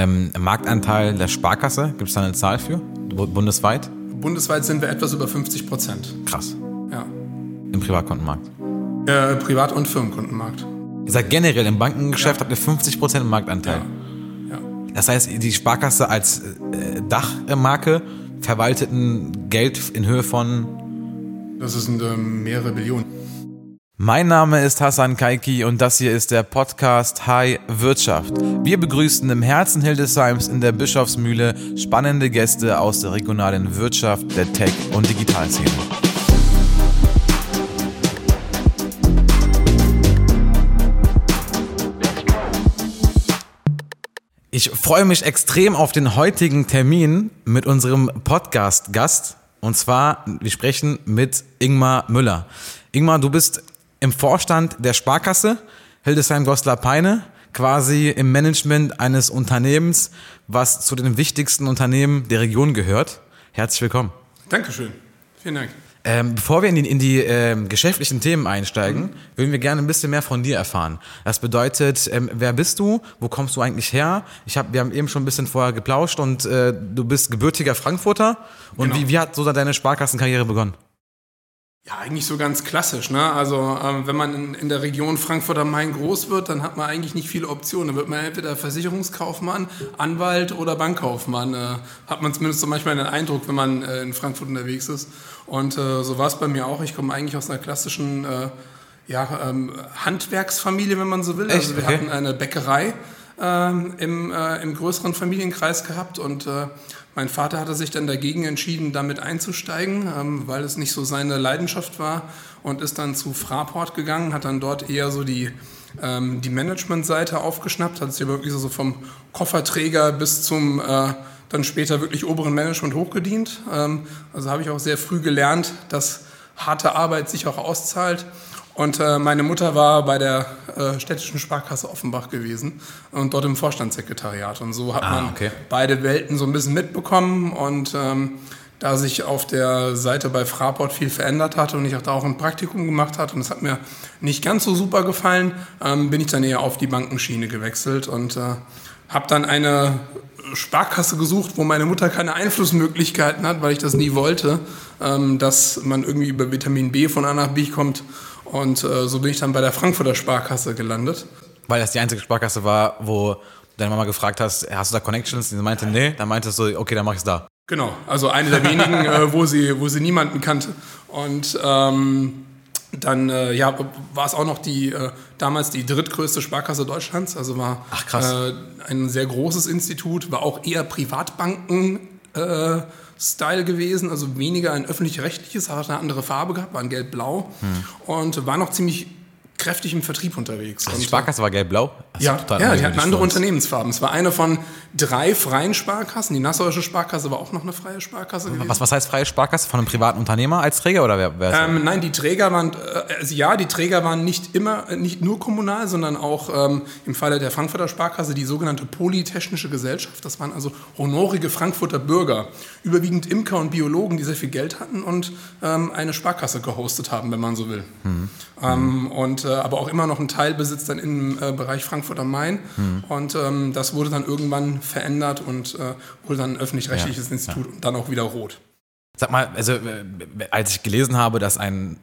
Ähm, Marktanteil der Sparkasse, gibt es da eine Zahl für? Bundesweit? Bundesweit sind wir etwas über 50 Prozent. Krass. Ja. Im Privatkundenmarkt? Äh, Privat- und Firmenkundenmarkt. Ihr seid generell im Bankengeschäft, ja. habt ihr 50 Prozent Marktanteil. Ja. ja. Das heißt, die Sparkasse als äh, Dachmarke verwaltet ein Geld in Höhe von. Das sind äh, mehrere Billionen. Mein Name ist Hassan Kaiki und das hier ist der Podcast High Wirtschaft. Wir begrüßen im Herzen Hildesheims in der Bischofsmühle spannende Gäste aus der regionalen Wirtschaft, der Tech- und Digitalszene. Ich freue mich extrem auf den heutigen Termin mit unserem Podcast-Gast. Und zwar, wir sprechen mit Ingmar Müller. Ingmar, du bist im Vorstand der Sparkasse Hildesheim-Goslar-Peine, quasi im Management eines Unternehmens, was zu den wichtigsten Unternehmen der Region gehört. Herzlich willkommen. Dankeschön. Vielen Dank. Ähm, bevor wir in die, in die ähm, geschäftlichen Themen einsteigen, mhm. würden wir gerne ein bisschen mehr von dir erfahren. Das bedeutet, ähm, wer bist du? Wo kommst du eigentlich her? Ich hab, wir haben eben schon ein bisschen vorher geplauscht und äh, du bist gebürtiger Frankfurter. Und genau. wie, wie hat so deine Sparkassenkarriere begonnen? Ja, eigentlich so ganz klassisch. Ne? Also ähm, wenn man in, in, der Region Frankfurt am Main groß wird, dann hat man eigentlich nicht viele Optionen. Dann wird man entweder Versicherungskaufmann, Anwalt oder Bankkaufmann. Äh, hat man zumindest so manchmal den Eindruck, wenn man äh, in Frankfurt unterwegs ist. Und äh, so war es bei mir auch. Ich komme eigentlich aus einer klassischen äh, ja, ähm, Handwerksfamilie, wenn man so will. Echt? Also wir okay. hatten eine Bäckerei ähm, im, äh, im größeren Familienkreis gehabt und äh, mein Vater hatte sich dann dagegen entschieden, damit einzusteigen, ähm, weil es nicht so seine Leidenschaft war und ist dann zu Fraport gegangen, hat dann dort eher so die, ähm, die Managementseite aufgeschnappt, hat sich wirklich so vom Kofferträger bis zum äh, dann später wirklich oberen Management hochgedient. Ähm, also habe ich auch sehr früh gelernt, dass harte Arbeit sich auch auszahlt und äh, meine Mutter war bei der äh, städtischen Sparkasse Offenbach gewesen und dort im Vorstandssekretariat. Und so hat ah, man okay. beide Welten so ein bisschen mitbekommen. Und ähm, da sich auf der Seite bei Fraport viel verändert hatte und ich auch da auch ein Praktikum gemacht hatte und es hat mir nicht ganz so super gefallen, ähm, bin ich dann eher auf die Bankenschiene gewechselt und äh, habe dann eine Sparkasse gesucht, wo meine Mutter keine Einflussmöglichkeiten hat, weil ich das nie wollte, ähm, dass man irgendwie über Vitamin B von A nach B kommt und äh, so bin ich dann bei der Frankfurter Sparkasse gelandet. Weil das die einzige Sparkasse war, wo deine Mama gefragt hast, hast du da Connections? Und sie meinte, nee. Dann meintest du, okay, dann mach ich's da. Genau, also eine der wenigen, äh, wo, sie, wo sie niemanden kannte. Und ähm, dann äh, ja, war es auch noch die äh, damals die drittgrößte Sparkasse Deutschlands. Also war äh, ein sehr großes Institut, war auch eher Privatbanken. Äh, Style gewesen, also weniger ein öffentlich-rechtliches, hat eine andere Farbe gehabt, war ein gelb-blau hm. und war noch ziemlich kräftig im Vertrieb unterwegs. Also die Sparkasse war gelb-blau? Ja, ja die hatten andere Unternehmensfarben. Es war eine von drei freien Sparkassen. Die Nassauische Sparkasse war auch noch eine freie Sparkasse gewesen. Was, was heißt freie Sparkasse? Von einem privaten Unternehmer als Träger oder wer, wer ähm, Nein, die Träger waren, äh, also ja, die Träger waren nicht immer, nicht nur kommunal, sondern auch ähm, im Falle der Frankfurter Sparkasse die sogenannte Polytechnische Gesellschaft. Das waren also honorige Frankfurter Bürger, überwiegend Imker und Biologen, die sehr viel Geld hatten und ähm, eine Sparkasse gehostet haben, wenn man so will. Mhm. Und, äh, aber auch immer noch einen Teilbesitz dann im äh, Bereich Frankfurt am Main. Mhm. Und ähm, das wurde dann irgendwann verändert und äh, wurde dann ein öffentlich-rechtliches ja, Institut und dann auch wieder rot. Sag mal, also äh, als ich gelesen habe, dass ein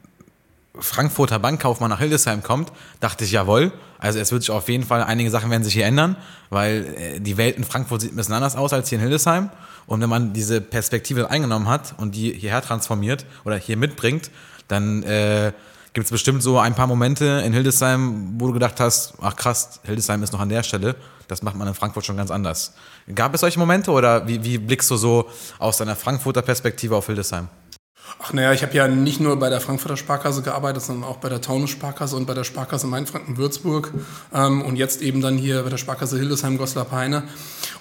Frankfurter Bankkaufmann nach Hildesheim kommt, dachte ich, jawohl. Also es wird sich auf jeden Fall, einige Sachen werden sich hier ändern, weil äh, die Welt in Frankfurt sieht ein bisschen anders aus als hier in Hildesheim. Und wenn man diese Perspektive eingenommen hat und die hierher transformiert oder hier mitbringt, dann äh, gibt es bestimmt so ein paar Momente in Hildesheim, wo du gedacht hast, ach krass, Hildesheim ist noch an der Stelle. Das macht man in Frankfurt schon ganz anders. Gab es solche Momente oder wie, wie blickst du so aus deiner Frankfurter Perspektive auf Hildesheim? Ach naja, ich habe ja nicht nur bei der Frankfurter Sparkasse gearbeitet, sondern auch bei der Taunus Sparkasse und bei der Sparkasse Mainfranken-Würzburg ähm, und jetzt eben dann hier bei der Sparkasse Hildesheim-Goslar-Peine.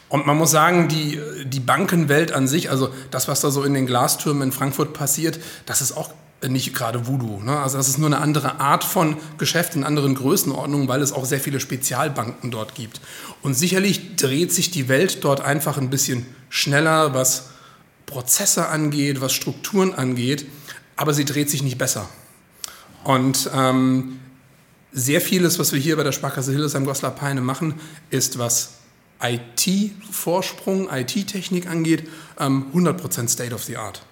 Und man muss sagen, die, die Bankenwelt an sich, also das, was da so in den Glastürmen in Frankfurt passiert, das ist auch nicht gerade Voodoo. Ne? Also das ist nur eine andere Art von Geschäft in anderen Größenordnungen, weil es auch sehr viele Spezialbanken dort gibt. Und sicherlich dreht sich die Welt dort einfach ein bisschen schneller, was Prozesse angeht, was Strukturen angeht, aber sie dreht sich nicht besser. Und ähm, sehr vieles, was wir hier bei der Sparkasse Hildesheim-Goslar-Peine machen, ist was IT-Vorsprung, IT-Technik angeht, ähm, 100% State of the Art.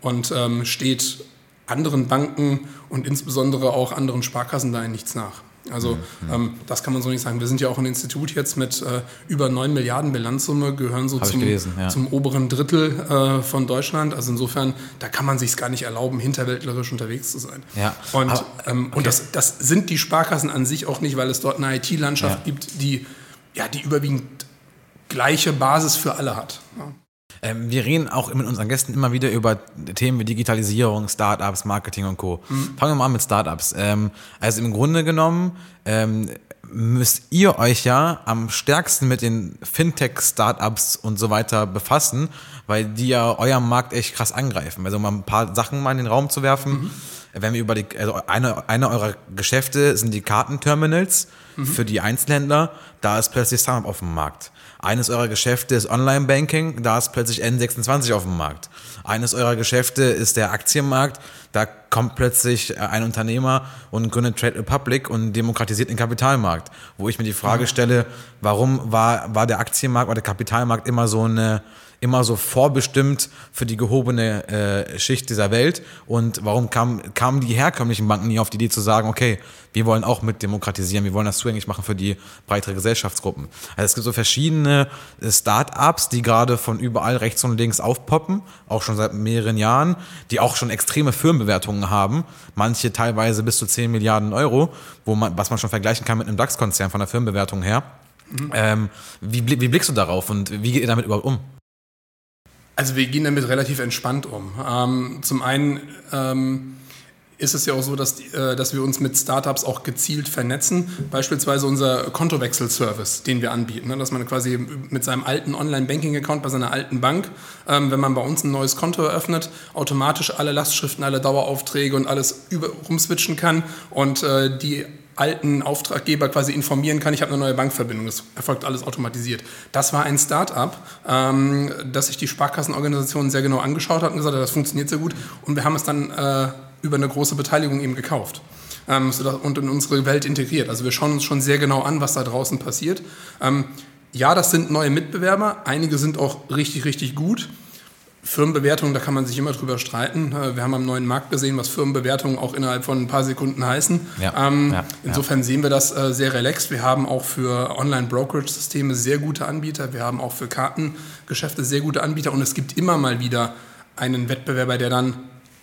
Und ähm, steht anderen Banken und insbesondere auch anderen Sparkassen da in nichts nach. Also mhm. ähm, das kann man so nicht sagen. Wir sind ja auch ein Institut jetzt mit äh, über 9 Milliarden Bilanzsumme, gehören so zum, gelesen, ja. zum, oberen Drittel äh, von Deutschland. Also insofern, da kann man sich gar nicht erlauben, hinterwäldlerisch unterwegs zu sein. Ja. Und, Aber, ähm, okay. und das, das, sind die Sparkassen an sich auch nicht, weil es dort eine IT-Landschaft ja. gibt, die, ja, die überwiegend gleiche Basis für alle hat. Ähm, wir reden auch mit unseren Gästen immer wieder über Themen wie Digitalisierung, Startups, Marketing und Co. Mhm. Fangen wir mal an mit Startups. Ähm, also im Grunde genommen ähm, müsst ihr euch ja am stärksten mit den Fintech-Startups und so weiter befassen, weil die ja euren Markt echt krass angreifen. Also um mal ein paar Sachen mal in den Raum zu werfen. Mhm. Wenn wir über die, also eine, eine eurer Geschäfte sind die Kartenterminals mhm. für die Einzelhändler. Da ist plötzlich Startup auf dem Markt. Eines eurer Geschäfte ist Online-Banking, da ist plötzlich N26 auf dem Markt. Eines eurer Geschäfte ist der Aktienmarkt, da kommt plötzlich äh, ein Unternehmer und gründet Trade Republic und demokratisiert den Kapitalmarkt. Wo ich mir die Frage stelle, warum war, war der Aktienmarkt oder der Kapitalmarkt immer so eine immer so vorbestimmt für die gehobene äh, Schicht dieser Welt? Und warum kam, kamen die herkömmlichen Banken nie auf die Idee zu sagen, okay, wir wollen auch mit demokratisieren, wir wollen das zugänglich machen für die breitere Gesellschaftsgruppen? Also es gibt so verschiedene äh, Start-ups, die gerade von überall rechts und links aufpoppen, auch schon seit mehreren Jahren, die auch schon extreme Firmenbewertungen haben, manche teilweise bis zu 10 Milliarden Euro, wo man, was man schon vergleichen kann mit einem DAX-Konzern von der Firmenbewertung her. Mhm. Ähm, wie, wie blickst du darauf und wie geht ihr damit überhaupt um? Also wir gehen damit relativ entspannt um. Ähm, zum einen ähm, ist es ja auch so, dass, äh, dass wir uns mit Startups auch gezielt vernetzen. Beispielsweise unser Kontowechselservice, den wir anbieten. Ne? Dass man quasi mit seinem alten Online-Banking-Account bei seiner alten Bank, ähm, wenn man bei uns ein neues Konto eröffnet, automatisch alle Lastschriften, alle Daueraufträge und alles über, rumswitchen kann und äh, die alten Auftraggeber quasi informieren kann, ich habe eine neue Bankverbindung. Das erfolgt alles automatisiert. Das war ein Start-up, ähm, das sich die Sparkassenorganisation sehr genau angeschaut hat und gesagt hat, das funktioniert sehr gut. Und wir haben es dann äh, über eine große Beteiligung eben gekauft ähm, und in unsere Welt integriert. Also wir schauen uns schon sehr genau an, was da draußen passiert. Ähm, ja, das sind neue Mitbewerber. Einige sind auch richtig, richtig gut. Firmenbewertungen, da kann man sich immer drüber streiten. Äh, wir haben am neuen Markt gesehen, was Firmenbewertungen auch innerhalb von ein paar Sekunden heißen. Ja, ähm, ja, insofern ja. sehen wir das äh, sehr relaxed. Wir haben auch für Online-Brokerage-Systeme sehr gute Anbieter. Wir haben auch für Kartengeschäfte sehr gute Anbieter. Und es gibt immer mal wieder einen Wettbewerber, der dann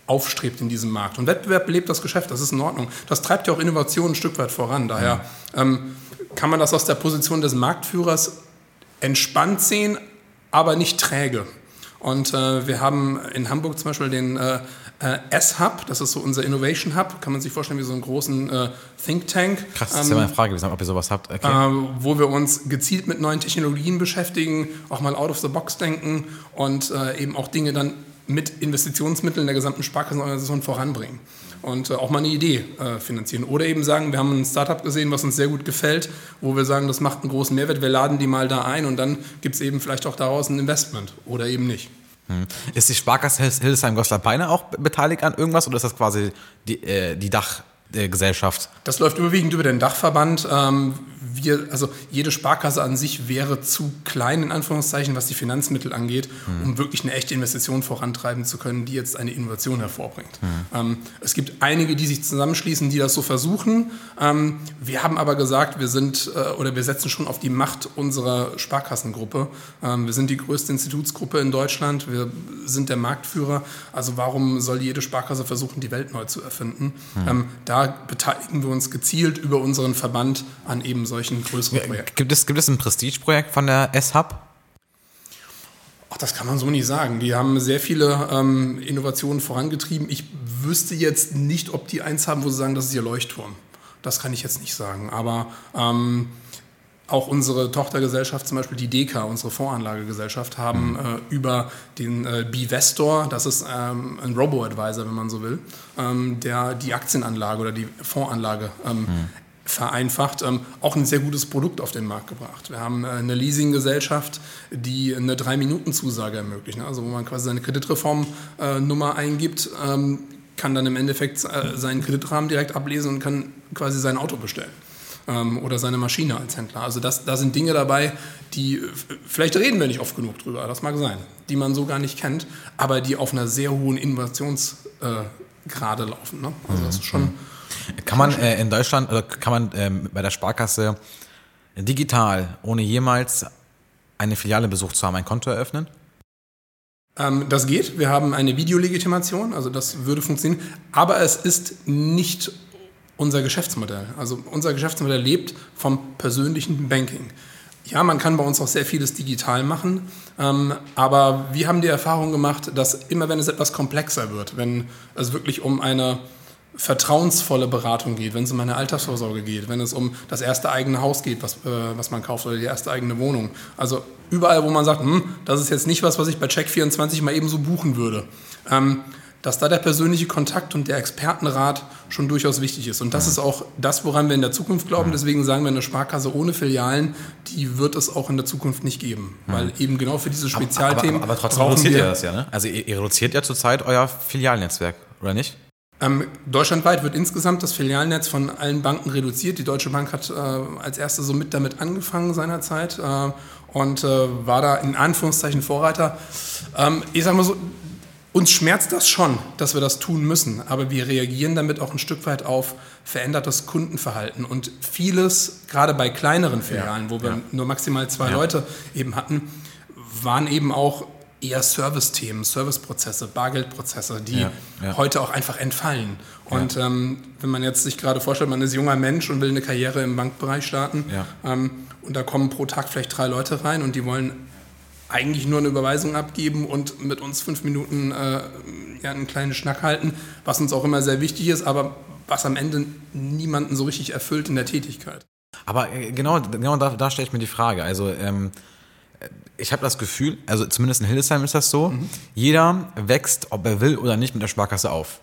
aufstrebt in diesem Markt. Und Wettbewerb belebt das Geschäft, das ist in Ordnung. Das treibt ja auch Innovation ein Stück weit voran. Daher ähm, kann man das aus der Position des Marktführers entspannt sehen, aber nicht träge. Und äh, wir haben in Hamburg zum Beispiel den äh, äh, S-Hub, das ist so unser Innovation Hub, kann man sich vorstellen wie so einen großen äh, Think Tank. Krass, das ist ja meine Frage ob ihr sowas habt. Okay. Äh, wo wir uns gezielt mit neuen Technologien beschäftigen, auch mal out of the box denken und äh, eben auch Dinge dann mit Investitionsmitteln der gesamten Sparkassenorganisation voranbringen und äh, auch mal eine Idee äh, finanzieren. Oder eben sagen, wir haben ein Startup gesehen, was uns sehr gut gefällt, wo wir sagen, das macht einen großen Mehrwert, wir laden die mal da ein und dann gibt es eben vielleicht auch daraus ein Investment oder eben nicht. Hm. Ist die Sparkasse Hildesheim-Goslar-Peine auch beteiligt an irgendwas oder ist das quasi die, äh, die Dachgesellschaft? Das läuft überwiegend über den Dachverband. Ähm, wir, also jede Sparkasse an sich wäre zu klein, in Anführungszeichen, was die Finanzmittel angeht, mhm. um wirklich eine echte Investition vorantreiben zu können, die jetzt eine Innovation hervorbringt. Mhm. Es gibt einige, die sich zusammenschließen, die das so versuchen. Ähm, wir haben aber gesagt, wir sind äh, oder wir setzen schon auf die Macht unserer Sparkassengruppe. Wir sind die größte Institutsgruppe in Deutschland. Wir sind der Marktführer. Also warum soll jede Sparkasse versuchen, die Welt neu zu erfinden? Mhm. da beteiligen wir uns gezielt über unseren Verband an eben solchen solchen größeren Projekten. Gibt es, gibt es ein Prestigeprojekt von der S-Hub? Ach, das kann man so nicht sagen. Die haben sehr viele ähm, Innovationen vorangetrieben. Ich wüsste jetzt nicht, ob die eins haben, wo sie sagen, das ist ihr Leuchtturm. Das kann ich jetzt nicht sagen. Aber ähm, auch unsere Tochtergesellschaft, zum Beispiel die DECA, unsere Voranlagegesellschaft, haben mhm. äh, über den äh, Bivestor, das ist ähm, ein Robo-Advisor, wenn man so will, ähm, der die Aktienanlage oder die Fondsanlage ähm, mhm vereinfacht, ähm, auch ein sehr gutes Produkt auf den Markt gebracht. Wir haben äh, eine Leasinggesellschaft, die eine Drei-Minuten-Zusage ermöglicht. Ne? Also wo man quasi seine Kreditreformnummer äh, eingibt, ähm, kann dann im Endeffekt äh, seinen Kreditrahmen direkt ablesen und kann quasi sein Auto bestellen. Ähm, oder seine Maschine als Händler. Also das, da sind Dinge dabei, die, vielleicht reden wir nicht oft genug drüber, das mag sein, die man so gar nicht kennt, aber die auf einer sehr hohen Innovationsgrade äh, laufen. Ne? Also das ist schon. Mhm. Kann man äh, in Deutschland, also kann man ähm, bei der Sparkasse digital, ohne jemals eine Filiale besucht zu haben, ein Konto eröffnen? Ähm, das geht. Wir haben eine Videolegitimation, also das würde funktionieren. Aber es ist nicht unser Geschäftsmodell. Also unser Geschäftsmodell lebt vom persönlichen Banking. Ja, man kann bei uns auch sehr vieles digital machen, ähm, aber wir haben die Erfahrung gemacht, dass immer wenn es etwas komplexer wird, wenn es wirklich um eine vertrauensvolle Beratung geht, wenn es um eine Altersvorsorge geht, wenn es um das erste eigene Haus geht, was, äh, was man kauft oder die erste eigene Wohnung. Also überall, wo man sagt, hm, das ist jetzt nicht was, was ich bei Check24 mal eben so buchen würde. Ähm, dass da der persönliche Kontakt und der Expertenrat schon durchaus wichtig ist. Und das ist auch das, woran wir in der Zukunft glauben. Deswegen sagen wir, eine Sparkasse ohne Filialen, die wird es auch in der Zukunft nicht geben. Weil eben genau für diese Spezialthemen. Aber, aber, aber trotzdem reduziert ihr das ja, ne? Also ihr, ihr reduziert ja zurzeit euer Filialnetzwerk, oder nicht? Ähm, deutschlandweit wird insgesamt das Filialnetz von allen Banken reduziert. Die Deutsche Bank hat äh, als erste so mit damit angefangen seinerzeit äh, und äh, war da in Anführungszeichen Vorreiter. Ähm, ich sag mal so, uns schmerzt das schon, dass wir das tun müssen, aber wir reagieren damit auch ein Stück weit auf verändertes Kundenverhalten. Und vieles, gerade bei kleineren Filialen, ja, wo wir ja. nur maximal zwei ja. Leute eben hatten, waren eben auch eher Service-Themen, Serviceprozesse, Bargeldprozesse, die ja, ja. heute auch einfach entfallen. Und ja. ähm, wenn man jetzt sich gerade vorstellt, man ist junger Mensch und will eine Karriere im Bankbereich starten ähm, und da kommen pro Tag vielleicht drei Leute rein und die wollen eigentlich nur eine Überweisung abgeben und mit uns fünf Minuten äh, ja, einen kleinen Schnack halten, was uns auch immer sehr wichtig ist, aber was am Ende niemanden so richtig erfüllt in der Tätigkeit. Aber äh, genau, genau da, da stelle ich mir die Frage. Also ähm, ich habe das Gefühl, also zumindest in Hildesheim ist das so, mhm. jeder wächst, ob er will oder nicht, mit der Sparkasse auf.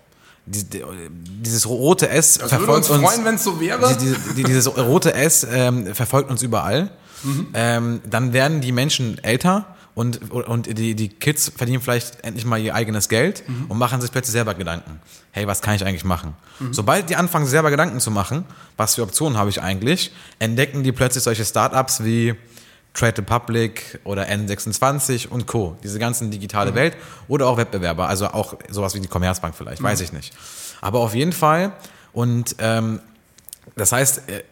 Dieses rote S das verfolgt uns freuen, wenn es so wäre. Dieses rote S ähm, verfolgt uns überall. Mhm. Ähm, dann werden die Menschen älter und, und die, die Kids verdienen vielleicht endlich mal ihr eigenes Geld mhm. und machen sich plötzlich selber Gedanken. Hey, was kann ich eigentlich machen? Mhm. Sobald die anfangen, selber Gedanken zu machen, was für Optionen habe ich eigentlich, entdecken die plötzlich solche Startups wie Trade Republic oder N26 und Co. Diese ganzen digitale mhm. Welt oder auch Wettbewerber, also auch sowas wie die Commerzbank vielleicht, mhm. weiß ich nicht. Aber auf jeden Fall und ähm, das heißt, äh,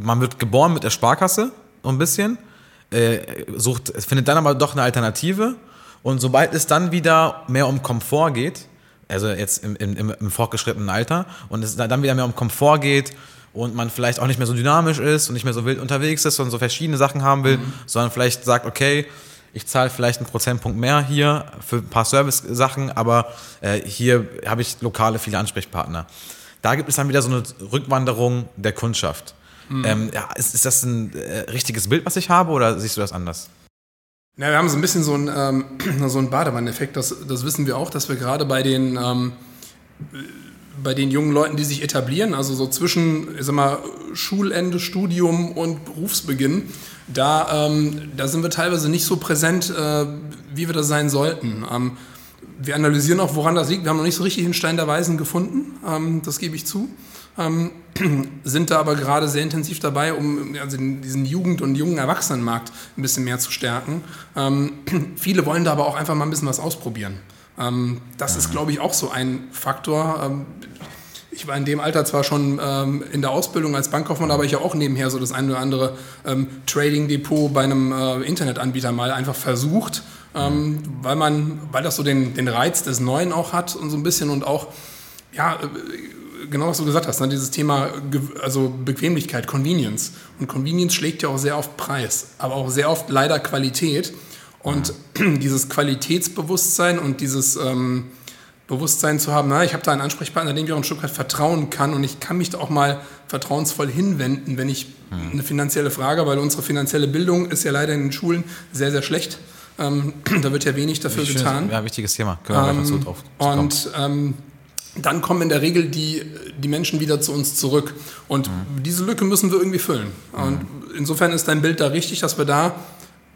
man wird geboren mit der Sparkasse so ein bisschen, äh, sucht, findet dann aber doch eine Alternative und sobald es dann wieder mehr um Komfort geht, also jetzt im, im, im fortgeschrittenen Alter und es dann wieder mehr um Komfort geht, und man vielleicht auch nicht mehr so dynamisch ist und nicht mehr so wild unterwegs ist und so verschiedene Sachen haben will, mhm. sondern vielleicht sagt, okay, ich zahle vielleicht einen Prozentpunkt mehr hier für ein paar Service-Sachen, aber äh, hier habe ich lokale viele Ansprechpartner. Da gibt es dann wieder so eine Rückwanderung der Kundschaft. Mhm. Ähm, ja, ist, ist das ein äh, richtiges Bild, was ich habe, oder siehst du das anders? Ja, wir haben so ein bisschen so einen, ähm, so einen Badewanne-Effekt. Das, das wissen wir auch, dass wir gerade bei den ähm, bei den jungen Leuten, die sich etablieren, also so zwischen ich sag mal, Schulende, Studium und Berufsbeginn, da, ähm, da sind wir teilweise nicht so präsent, äh, wie wir das sein sollten. Ähm, wir analysieren auch, woran das liegt. Wir haben noch nicht so richtig den Stein der Weisen gefunden, ähm, das gebe ich zu. Ähm, sind da aber gerade sehr intensiv dabei, um also diesen Jugend- und jungen Erwachsenenmarkt ein bisschen mehr zu stärken. Ähm, viele wollen da aber auch einfach mal ein bisschen was ausprobieren. Ähm, das ist, glaube ich, auch so ein Faktor. Ähm, ich war in dem Alter zwar schon ähm, in der Ausbildung als Bankkaufmann, aber ich habe auch nebenher so das ein oder andere ähm, Trading-Depot bei einem äh, Internetanbieter mal einfach versucht, ähm, weil man, weil das so den, den Reiz des Neuen auch hat und so ein bisschen und auch, ja, äh, genau was du gesagt hast, ne, dieses Thema, also Bequemlichkeit, Convenience. Und Convenience schlägt ja auch sehr oft Preis, aber auch sehr oft leider Qualität. Und dieses Qualitätsbewusstsein und dieses ähm, Bewusstsein zu haben, na, ich habe da einen Ansprechpartner, dem ich auch ein Stück weit vertrauen kann und ich kann mich da auch mal vertrauensvoll hinwenden, wenn ich mhm. eine finanzielle Frage, weil unsere finanzielle Bildung ist ja leider in den Schulen sehr, sehr schlecht. Ähm, da wird ja wenig dafür ich getan. Ja, wichtiges Thema. Können wir ähm, so drauf Und ähm, dann kommen in der Regel die, die Menschen wieder zu uns zurück. Und mhm. diese Lücke müssen wir irgendwie füllen. Mhm. Und insofern ist dein Bild da richtig, dass wir da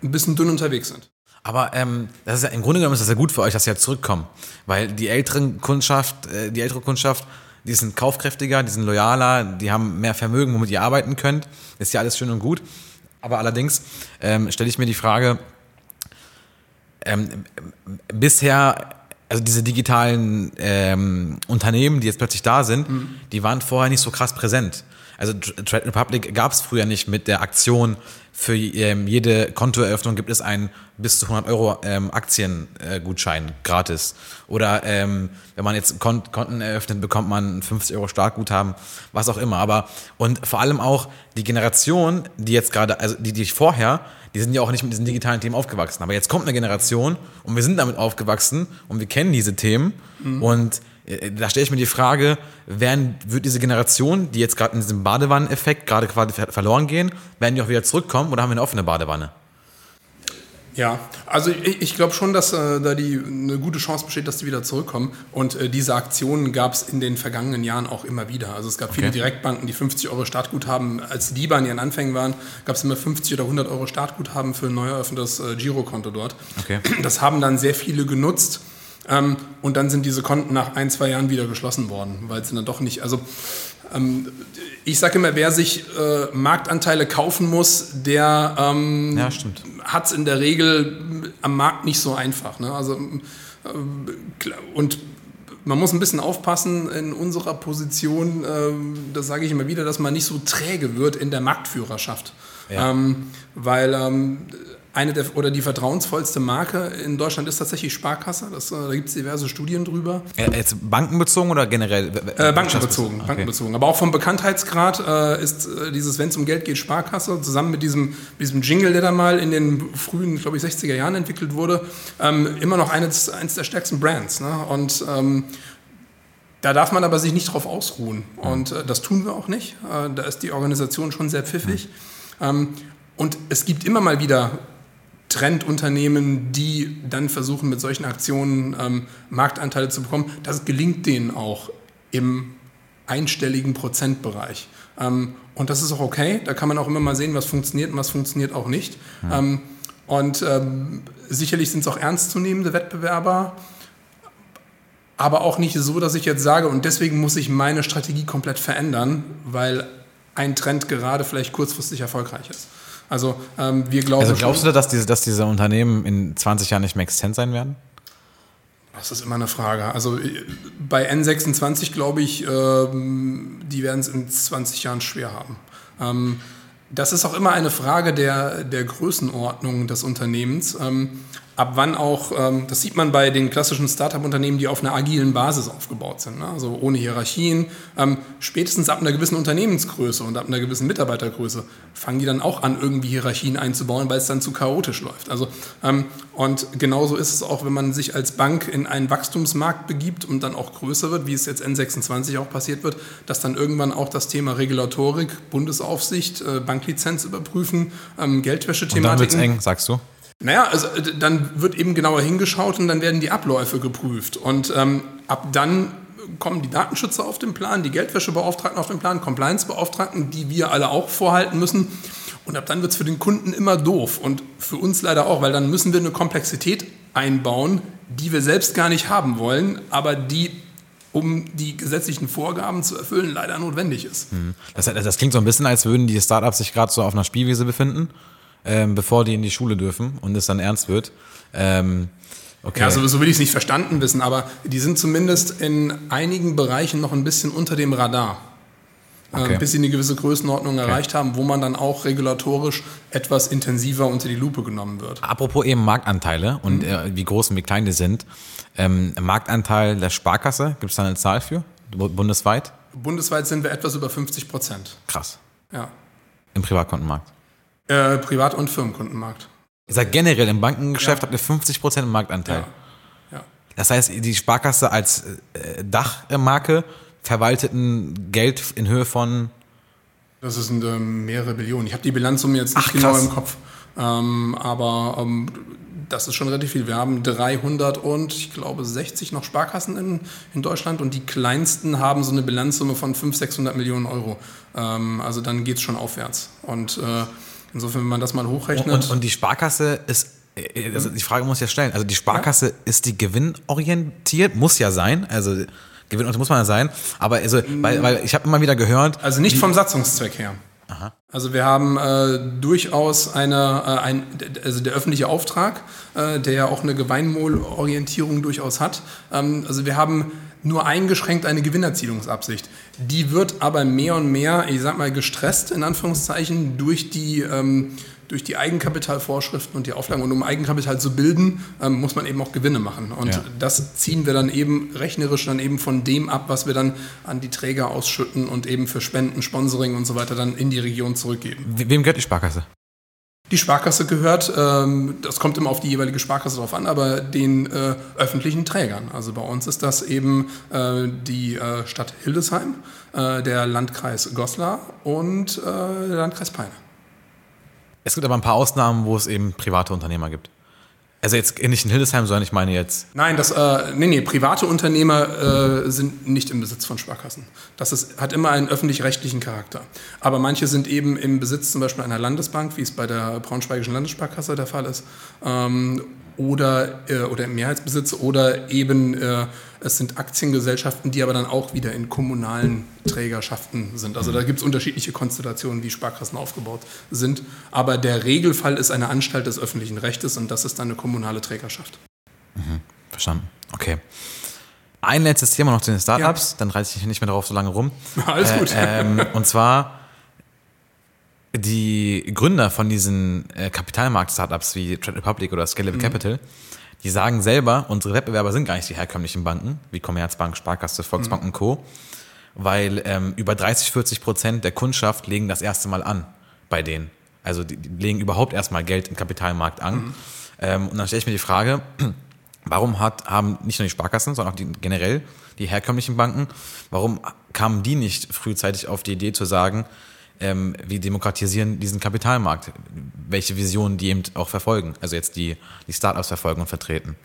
ein bisschen dünn unterwegs sind. Aber ähm, das ist ja im Grunde genommen ist das ja gut für euch, dass ja zurückkommen, weil die älteren Kundschaft, äh, die ältere Kundschaft die sind kaufkräftiger, die sind loyaler, die haben mehr Vermögen, womit ihr arbeiten könnt. Ist ja alles schön und gut. Aber allerdings ähm, stelle ich mir die Frage, ähm, bisher, also diese digitalen ähm, Unternehmen, die jetzt plötzlich da sind, mhm. die waren vorher nicht so krass präsent. Also Trade Republic gab es früher nicht mit der Aktion, für ähm, jede Kontoeröffnung gibt es einen bis zu 100 Euro ähm, Aktiengutschein äh, gratis. Oder ähm, wenn man jetzt Kont Konten eröffnet, bekommt man 50 Euro Startguthaben, was auch immer. Aber und vor allem auch die Generation, die jetzt gerade, also die, die vorher, die sind ja auch nicht mit diesen digitalen Themen aufgewachsen. Aber jetzt kommt eine Generation und wir sind damit aufgewachsen und wir kennen diese Themen mhm. und äh, da stelle ich mir die Frage, werden, wird diese Generation, die jetzt gerade in diesem Badewanneneffekt gerade quasi verloren gehen, werden die auch wieder zurückkommen oder haben wir eine offene Badewanne? Ja, also ich, ich glaube schon, dass äh, da die, eine gute Chance besteht, dass die wieder zurückkommen. Und äh, diese Aktionen gab es in den vergangenen Jahren auch immer wieder. Also es gab viele okay. Direktbanken, die 50 Euro Startguthaben, als die an ihren Anfängen waren, gab es immer 50 oder 100 Euro Startguthaben für ein neu eröffnetes äh, Girokonto dort. Okay. Das haben dann sehr viele genutzt ähm, und dann sind diese Konten nach ein, zwei Jahren wieder geschlossen worden, weil sie dann doch nicht, also ähm, ich sage immer, wer sich äh, Marktanteile kaufen muss, der ähm, ja, hat es in der Regel am Markt nicht so einfach. Ne? Also, äh, und man muss ein bisschen aufpassen in unserer Position, äh, das sage ich immer wieder, dass man nicht so träge wird in der Marktführerschaft. Ja. Ähm, weil ähm, eine der, oder die vertrauensvollste Marke in Deutschland ist tatsächlich Sparkasse. Das, äh, da gibt es diverse Studien drüber. Jetzt bankenbezogen oder generell? Äh, bankenbezogen, okay. bankenbezogen. Aber auch vom Bekanntheitsgrad äh, ist äh, dieses, wenn es um Geld geht, Sparkasse, zusammen mit diesem, diesem Jingle, der da mal in den frühen, glaube ich, 60er Jahren entwickelt wurde, ähm, immer noch eines, eines der stärksten Brands. Ne? Und ähm, da darf man aber sich nicht drauf ausruhen. Und äh, das tun wir auch nicht. Äh, da ist die Organisation schon sehr pfiffig. Ähm, und es gibt immer mal wieder Trendunternehmen, die dann versuchen, mit solchen Aktionen ähm, Marktanteile zu bekommen. Das gelingt denen auch im einstelligen Prozentbereich. Ähm, und das ist auch okay. Da kann man auch immer mal sehen, was funktioniert und was funktioniert auch nicht. Ja. Ähm, und ähm, sicherlich sind es auch ernstzunehmende Wettbewerber, aber auch nicht so, dass ich jetzt sage, und deswegen muss ich meine Strategie komplett verändern, weil ein Trend gerade vielleicht kurzfristig erfolgreich ist. Also ähm, wir glauben. Also glaubst du, dass diese, dass diese Unternehmen in 20 Jahren nicht mehr existent sein werden? Das ist immer eine Frage. Also äh, bei N26 glaube ich, ähm, die werden es in 20 Jahren schwer haben. Ähm, das ist auch immer eine Frage der, der Größenordnung des Unternehmens. Ähm, ab wann auch, ähm, das sieht man bei den klassischen Startup-Unternehmen, die auf einer agilen Basis aufgebaut sind, ne? also ohne Hierarchien. Ähm, spätestens ab einer gewissen Unternehmensgröße und ab einer gewissen Mitarbeitergröße fangen die dann auch an, irgendwie Hierarchien einzubauen, weil es dann zu chaotisch läuft. Also, ähm, und genauso ist es auch, wenn man sich als Bank in einen Wachstumsmarkt begibt und dann auch größer wird, wie es jetzt N26 auch passiert wird, dass dann irgendwann auch das Thema Regulatorik, Bundesaufsicht, äh, Banklizenz überprüfen, Geldwäsche-Thematiken. Und dann wird es eng, sagst du? Naja, also äh, dann wird eben genauer hingeschaut und dann werden die Abläufe geprüft. Und ähm, ab dann kommen die Datenschützer auf den Plan, die Geldwäschebeauftragten auf den Plan, Compliance-Beauftragten, die wir alle auch vorhalten müssen. Und ab dann wird es für den Kunden immer doof und für uns leider auch, weil dann müssen wir eine Komplexität einbauen, die wir selbst gar nicht haben wollen, aber die um die gesetzlichen Vorgaben zu erfüllen, leider notwendig ist. Hm. Das, das klingt so ein bisschen, als würden die Startups sich gerade so auf einer Spielwiese befinden ähm, bevor die in die Schule dürfen und es dann ernst wird. Ähm, okay. Ja, so, so will ich es nicht verstanden wissen, aber die sind zumindest in einigen Bereichen noch ein bisschen unter dem Radar. Äh, okay. bis sie eine gewisse Größenordnung okay. erreicht haben, wo man dann auch regulatorisch etwas intensiver unter die Lupe genommen wird. Apropos eben Marktanteile und mhm. äh, wie groß und wie klein die sind. Ähm, Marktanteil der Sparkasse, gibt es da eine Zahl für? Bundesweit? Bundesweit sind wir etwas über 50 Prozent. Krass. Ja. Im Privatkontenmarkt. Äh, Privat- und Firmenkundenmarkt. Ihr sagt generell im Bankengeschäft ja. habt ihr 50 Prozent Marktanteil. Ja. ja. Das heißt, die Sparkasse als äh, Dachmarke verwaltet ein Geld in Höhe von. Das sind äh, mehrere Billionen. Ich habe die Bilanzsumme jetzt nicht Ach, genau im Kopf. Ähm, aber ähm, das ist schon relativ viel. Wir haben 300 und ich glaube 60 noch Sparkassen in, in Deutschland und die kleinsten haben so eine Bilanzsumme von 500, 600 Millionen Euro. Ähm, also dann geht es schon aufwärts. Und äh, Insofern, wenn man das mal hochrechnet. Und, und die Sparkasse ist, also die Frage muss ja stellen, also die Sparkasse ja. ist die gewinnorientiert, muss ja sein, also Gewinnorientiert muss man ja sein. Aber also, weil, weil ich habe immer wieder gehört. Also nicht vom Satzungszweck her. Aha. Also wir haben äh, durchaus eine, äh, ein, also der öffentliche Auftrag, äh, der ja auch eine Gemeinwohlorientierung durchaus hat. Ähm, also wir haben nur eingeschränkt eine Gewinnerzielungsabsicht. Die wird aber mehr und mehr, ich sag mal, gestresst in Anführungszeichen durch die ähm, durch die Eigenkapitalvorschriften und die Auflagen. Und um Eigenkapital zu bilden, ähm, muss man eben auch Gewinne machen. Und ja. das ziehen wir dann eben rechnerisch dann eben von dem ab, was wir dann an die Träger ausschütten und eben für Spenden, Sponsoring und so weiter dann in die Region zurückgeben. Wem gehört die Sparkasse? Die Sparkasse gehört, ähm, das kommt immer auf die jeweilige Sparkasse drauf an, aber den äh, öffentlichen Trägern. Also bei uns ist das eben äh, die äh, Stadt Hildesheim, äh, der Landkreis Goslar und äh, der Landkreis Peine. Es gibt aber ein paar Ausnahmen, wo es eben private Unternehmer gibt. Also jetzt nicht in Hildesheim, sondern ich meine jetzt. Nein, das, äh, nee, nee, private Unternehmer äh, sind nicht im Besitz von Sparkassen. Das ist, hat immer einen öffentlich-rechtlichen Charakter. Aber manche sind eben im Besitz zum Beispiel einer Landesbank, wie es bei der Braunschweigischen Landessparkasse der Fall ist. Ähm, oder, äh, oder im Mehrheitsbesitz oder eben äh, es sind Aktiengesellschaften, die aber dann auch wieder in kommunalen Trägerschaften sind. Also da gibt es unterschiedliche Konstellationen, wie Sparkassen aufgebaut sind. Aber der Regelfall ist eine Anstalt des öffentlichen Rechtes und das ist dann eine kommunale Trägerschaft. Mhm, verstanden. Okay. Ein letztes Thema noch zu den Startups, ja. dann reiße ich nicht mehr darauf so lange rum. Alles gut. Äh, ähm, und zwar die Gründer von diesen äh, Kapitalmarkt-Startups wie Trade Republic oder Scalable mhm. Capital, die sagen selber, unsere Wettbewerber sind gar nicht die herkömmlichen Banken, wie Commerzbank, Sparkasse, Volksbank mhm. und Co., weil ähm, über 30, 40 Prozent der Kundschaft legen das erste Mal an bei denen. Also die, die legen überhaupt erstmal Geld im Kapitalmarkt an. Mhm. Ähm, und dann stelle ich mir die Frage, warum hat, haben nicht nur die Sparkassen, sondern auch die, generell die herkömmlichen Banken, warum kamen die nicht frühzeitig auf die Idee zu sagen, ähm, wir demokratisieren diesen Kapitalmarkt, welche Visionen die eben auch verfolgen, also jetzt die, die Startups verfolgen und vertreten.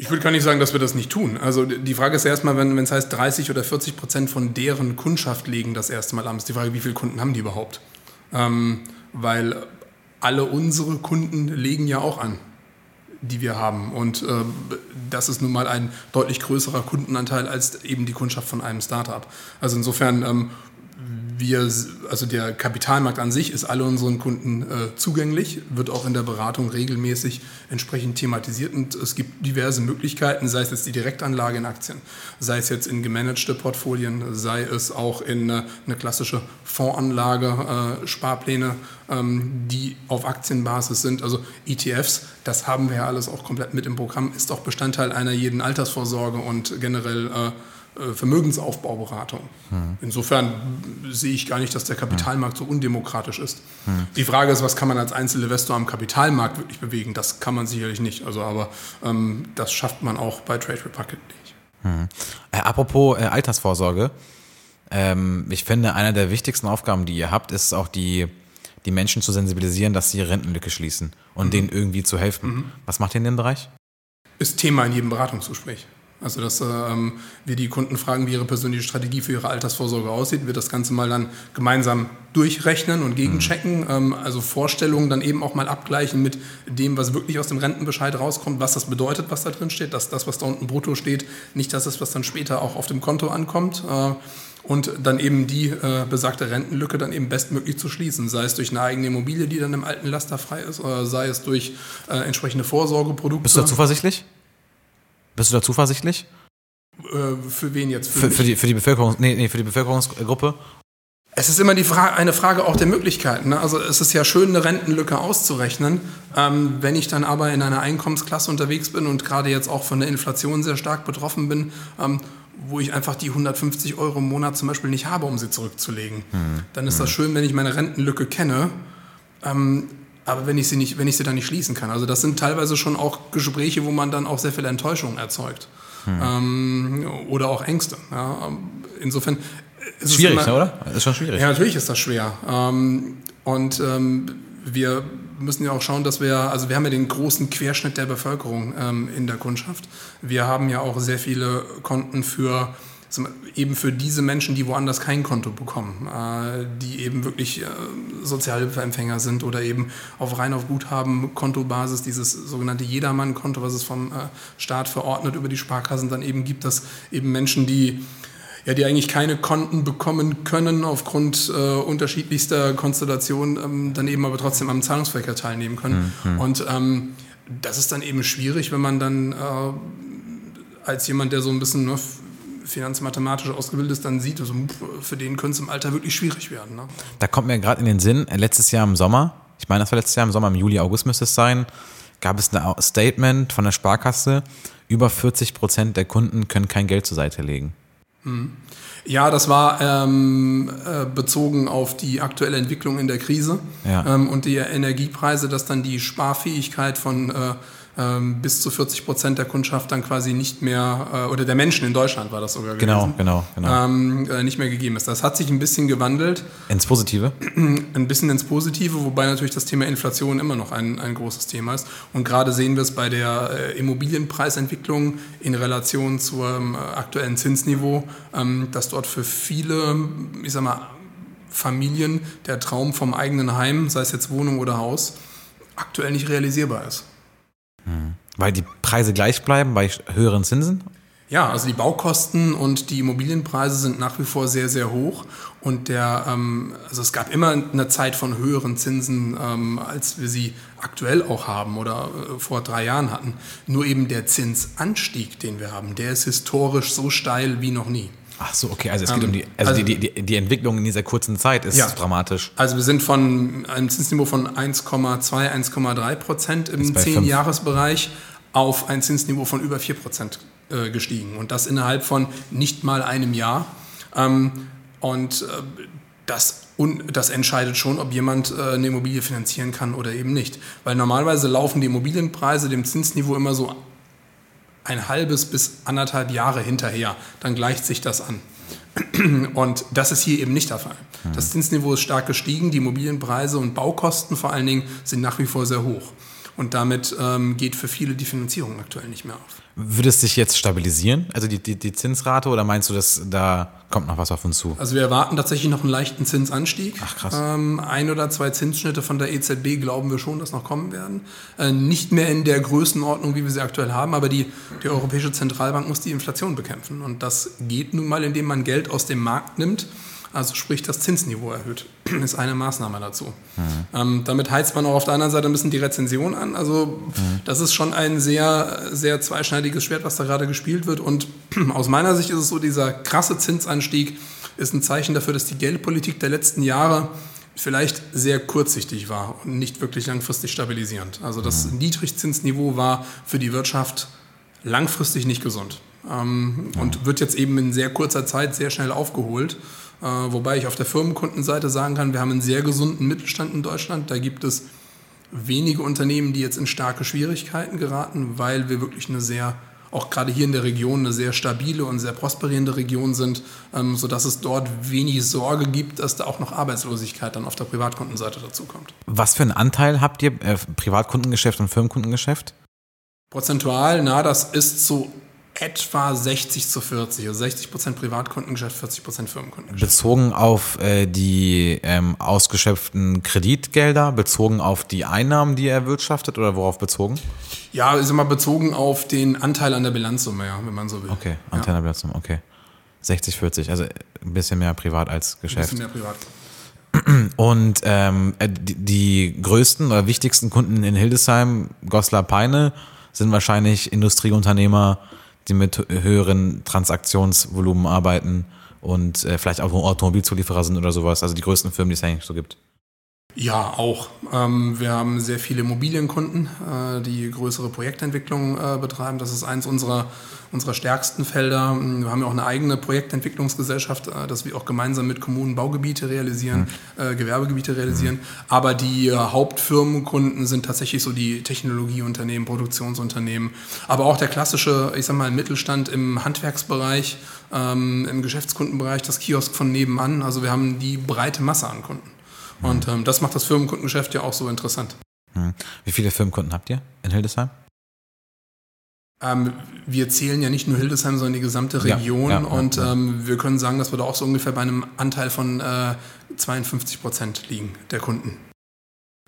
Ich würde gar nicht sagen, dass wir das nicht tun. Also die Frage ist erstmal, wenn es heißt 30 oder 40 Prozent von deren Kundschaft legen das erste Mal an, ist die Frage, wie viele Kunden haben die überhaupt? Ähm, weil alle unsere Kunden legen ja auch an, die wir haben. Und äh, das ist nun mal ein deutlich größerer Kundenanteil als eben die Kundschaft von einem Startup. Also insofern ähm, wir, also der Kapitalmarkt an sich ist alle unseren Kunden äh, zugänglich, wird auch in der Beratung regelmäßig entsprechend thematisiert und es gibt diverse Möglichkeiten, sei es jetzt die Direktanlage in Aktien, sei es jetzt in gemanagte Portfolien, sei es auch in äh, eine klassische Fondsanlage, äh, Sparpläne, ähm, die auf Aktienbasis sind, also ETFs, das haben wir ja alles auch komplett mit im Programm, ist auch Bestandteil einer jeden Altersvorsorge und generell äh, Vermögensaufbauberatung. Hm. Insofern sehe ich gar nicht, dass der Kapitalmarkt so undemokratisch ist. Hm. Die Frage ist, was kann man als Einzelinvestor am Kapitalmarkt wirklich bewegen? Das kann man sicherlich nicht. Also, aber ähm, das schafft man auch bei Trade Republic nicht. Hm. Äh, apropos äh, Altersvorsorge. Ähm, ich finde, eine der wichtigsten Aufgaben, die ihr habt, ist auch die, die Menschen zu sensibilisieren, dass sie ihre Rentenlücke schließen und mhm. denen irgendwie zu helfen. Mhm. Was macht ihr in dem Bereich? Ist Thema in jedem Beratungsgespräch. Also, dass ähm, wir die Kunden fragen, wie ihre persönliche Strategie für ihre Altersvorsorge aussieht, wir das Ganze mal dann gemeinsam durchrechnen und gegenchecken. Mhm. Ähm, also Vorstellungen dann eben auch mal abgleichen mit dem, was wirklich aus dem Rentenbescheid rauskommt, was das bedeutet, was da drin steht, dass das, was da unten brutto steht, nicht das ist, was dann später auch auf dem Konto ankommt. Äh, und dann eben die äh, besagte Rentenlücke dann eben bestmöglich zu schließen, sei es durch eine eigene Immobilie, die dann im alten Laster frei ist, oder sei es durch äh, entsprechende Vorsorgeprodukte. Bist du da zuversichtlich? Bist du da zuversichtlich? Äh, für wen jetzt? Für, für, für, die, für die Bevölkerung, nee, nee, für die Bevölkerungsgruppe? Es ist immer die Frage, eine Frage auch der Möglichkeiten. Ne? Also es ist ja schön, eine Rentenlücke auszurechnen. Ähm, wenn ich dann aber in einer Einkommensklasse unterwegs bin und gerade jetzt auch von der Inflation sehr stark betroffen bin, ähm, wo ich einfach die 150 Euro im Monat zum Beispiel nicht habe, um sie zurückzulegen, hm. dann ist hm. das schön, wenn ich meine Rentenlücke kenne. Ähm, aber wenn ich sie nicht, wenn ich sie dann nicht schließen kann. Also das sind teilweise schon auch Gespräche, wo man dann auch sehr viel Enttäuschung erzeugt. Hm. Ähm, oder auch Ängste. Ja. Insofern ist schwierig, es immer, oder? Ist schon schwierig. Ja, natürlich ist das schwer. Ähm, und ähm, wir müssen ja auch schauen, dass wir, also wir haben ja den großen Querschnitt der Bevölkerung ähm, in der Kundschaft. Wir haben ja auch sehr viele Konten für eben für diese Menschen, die woanders kein Konto bekommen, äh, die eben wirklich äh, Sozialhilfeempfänger sind oder eben auf rein auf Guthaben Kontobasis, dieses sogenannte Jedermann-Konto, was es vom äh, Staat verordnet über die Sparkassen dann eben gibt, dass eben Menschen, die ja, die eigentlich keine Konten bekommen können aufgrund äh, unterschiedlichster Konstellationen, ähm, dann eben aber trotzdem am Zahlungsverkehr teilnehmen können. Mhm. Und ähm, das ist dann eben schwierig, wenn man dann äh, als jemand, der so ein bisschen ne, finanzmathematisch ausgebildet ist, dann sieht, also, für den könnte es im Alter wirklich schwierig werden. Ne? Da kommt mir gerade in den Sinn, letztes Jahr im Sommer, ich meine, das war letztes Jahr im Sommer, im Juli, August müsste es sein, gab es ein Statement von der Sparkasse, über 40 Prozent der Kunden können kein Geld zur Seite legen. Mhm. Ja, das war ähm, äh, bezogen auf die aktuelle Entwicklung in der Krise ja. ähm, und die Energiepreise, dass dann die Sparfähigkeit von äh, ähm, bis zu 40 Prozent der Kundschaft dann quasi nicht mehr, äh, oder der Menschen in Deutschland war das sogar genau, gewesen, genau, genau. Ähm, äh, nicht mehr gegeben ist. Das hat sich ein bisschen gewandelt. Ins Positive? Ein bisschen ins Positive, wobei natürlich das Thema Inflation immer noch ein, ein großes Thema ist. Und gerade sehen wir es bei der äh, Immobilienpreisentwicklung in Relation zum äh, aktuellen Zinsniveau, ähm, dass dort für viele, ich sag mal, Familien der Traum vom eigenen Heim, sei es jetzt Wohnung oder Haus, aktuell nicht realisierbar ist. Weil die Preise gleich bleiben bei höheren Zinsen? Ja, also die Baukosten und die Immobilienpreise sind nach wie vor sehr, sehr hoch. Und der, ähm, also es gab immer eine Zeit von höheren Zinsen, ähm, als wir sie aktuell auch haben oder äh, vor drei Jahren hatten. Nur eben der Zinsanstieg, den wir haben, der ist historisch so steil wie noch nie. Ach so, okay, also es geht um die, also, also die, die, die, Entwicklung in dieser kurzen Zeit ist ja. dramatisch. Also wir sind von einem Zinsniveau von 1,2, 1,3 Prozent im 10-Jahres-Bereich auf ein Zinsniveau von über 4 Prozent äh, gestiegen. Und das innerhalb von nicht mal einem Jahr. Ähm, und äh, das, und das entscheidet schon, ob jemand äh, eine Immobilie finanzieren kann oder eben nicht. Weil normalerweise laufen die Immobilienpreise dem Zinsniveau immer so ein halbes bis anderthalb Jahre hinterher. Dann gleicht sich das an. Und das ist hier eben nicht der Fall. Das Zinsniveau ist stark gestiegen, die Immobilienpreise und Baukosten vor allen Dingen sind nach wie vor sehr hoch. Und damit ähm, geht für viele die Finanzierung aktuell nicht mehr auf. Würde es sich jetzt stabilisieren, also die, die, die Zinsrate, oder meinst du, dass da kommt noch was auf uns zu? Also wir erwarten tatsächlich noch einen leichten Zinsanstieg. Ach krass. Ähm, ein oder zwei Zinsschnitte von der EZB glauben wir schon, dass noch kommen werden. Äh, nicht mehr in der Größenordnung, wie wir sie aktuell haben, aber die, die Europäische Zentralbank muss die Inflation bekämpfen. Und das geht nun mal, indem man Geld aus dem Markt nimmt also sprich das Zinsniveau erhöht, ist eine Maßnahme dazu. Mhm. Ähm, damit heizt man auch auf der anderen Seite ein bisschen die Rezension an. Also mhm. das ist schon ein sehr, sehr zweischneidiges Schwert, was da gerade gespielt wird. Und aus meiner Sicht ist es so, dieser krasse Zinsanstieg ist ein Zeichen dafür, dass die Geldpolitik der letzten Jahre vielleicht sehr kurzsichtig war und nicht wirklich langfristig stabilisierend. Also das mhm. Niedrigzinsniveau war für die Wirtschaft langfristig nicht gesund ähm, und wird jetzt eben in sehr kurzer Zeit sehr schnell aufgeholt. Äh, wobei ich auf der Firmenkundenseite sagen kann, wir haben einen sehr gesunden Mittelstand in Deutschland. Da gibt es wenige Unternehmen, die jetzt in starke Schwierigkeiten geraten, weil wir wirklich eine sehr, auch gerade hier in der Region, eine sehr stabile und sehr prosperierende Region sind, ähm, sodass es dort wenig Sorge gibt, dass da auch noch Arbeitslosigkeit dann auf der Privatkundenseite dazu kommt. Was für einen Anteil habt ihr, äh, Privatkundengeschäft und Firmenkundengeschäft? Prozentual, na, das ist so etwa 60 zu 40, also 60 Prozent Privatkundengeschäft, 40 Prozent Firmenkundengeschäft. Bezogen auf äh, die ähm, ausgeschöpften Kreditgelder, bezogen auf die Einnahmen, die er erwirtschaftet oder worauf bezogen? Ja, ist immer bezogen auf den Anteil an der Bilanzsumme, ja, wenn man so will. Okay, Anteil ja. an der Bilanzsumme, okay. 60, 40, also ein bisschen mehr privat als Geschäft. Ein bisschen mehr privat. Und ähm, äh, die, die größten oder wichtigsten Kunden in Hildesheim, Goslar Peine, sind wahrscheinlich Industrieunternehmer, die mit höheren Transaktionsvolumen arbeiten und äh, vielleicht auch Automobilzulieferer sind oder sowas. Also die größten Firmen, die es eigentlich so gibt. Ja, auch. Ähm, wir haben sehr viele Immobilienkunden, äh, die größere Projektentwicklung äh, betreiben. Das ist eins unserer, unserer stärksten Felder. Wir haben ja auch eine eigene Projektentwicklungsgesellschaft, äh, dass wir auch gemeinsam mit Kommunen Baugebiete realisieren, mhm. Gewerbegebiete realisieren. Mhm. Aber die Hauptfirmenkunden sind tatsächlich so die Technologieunternehmen, Produktionsunternehmen, aber auch der klassische, ich sag mal, Mittelstand im Handwerksbereich, ähm, im Geschäftskundenbereich, das Kiosk von nebenan. Also wir haben die breite Masse an Kunden. Und ähm, das macht das Firmenkundengeschäft ja auch so interessant. Hm. Wie viele Firmenkunden habt ihr in Hildesheim? Ähm, wir zählen ja nicht nur Hildesheim, sondern die gesamte Region. Ja, ja, und ja, ähm, wir können sagen, dass wir da auch so ungefähr bei einem Anteil von äh, 52 Prozent liegen der Kunden.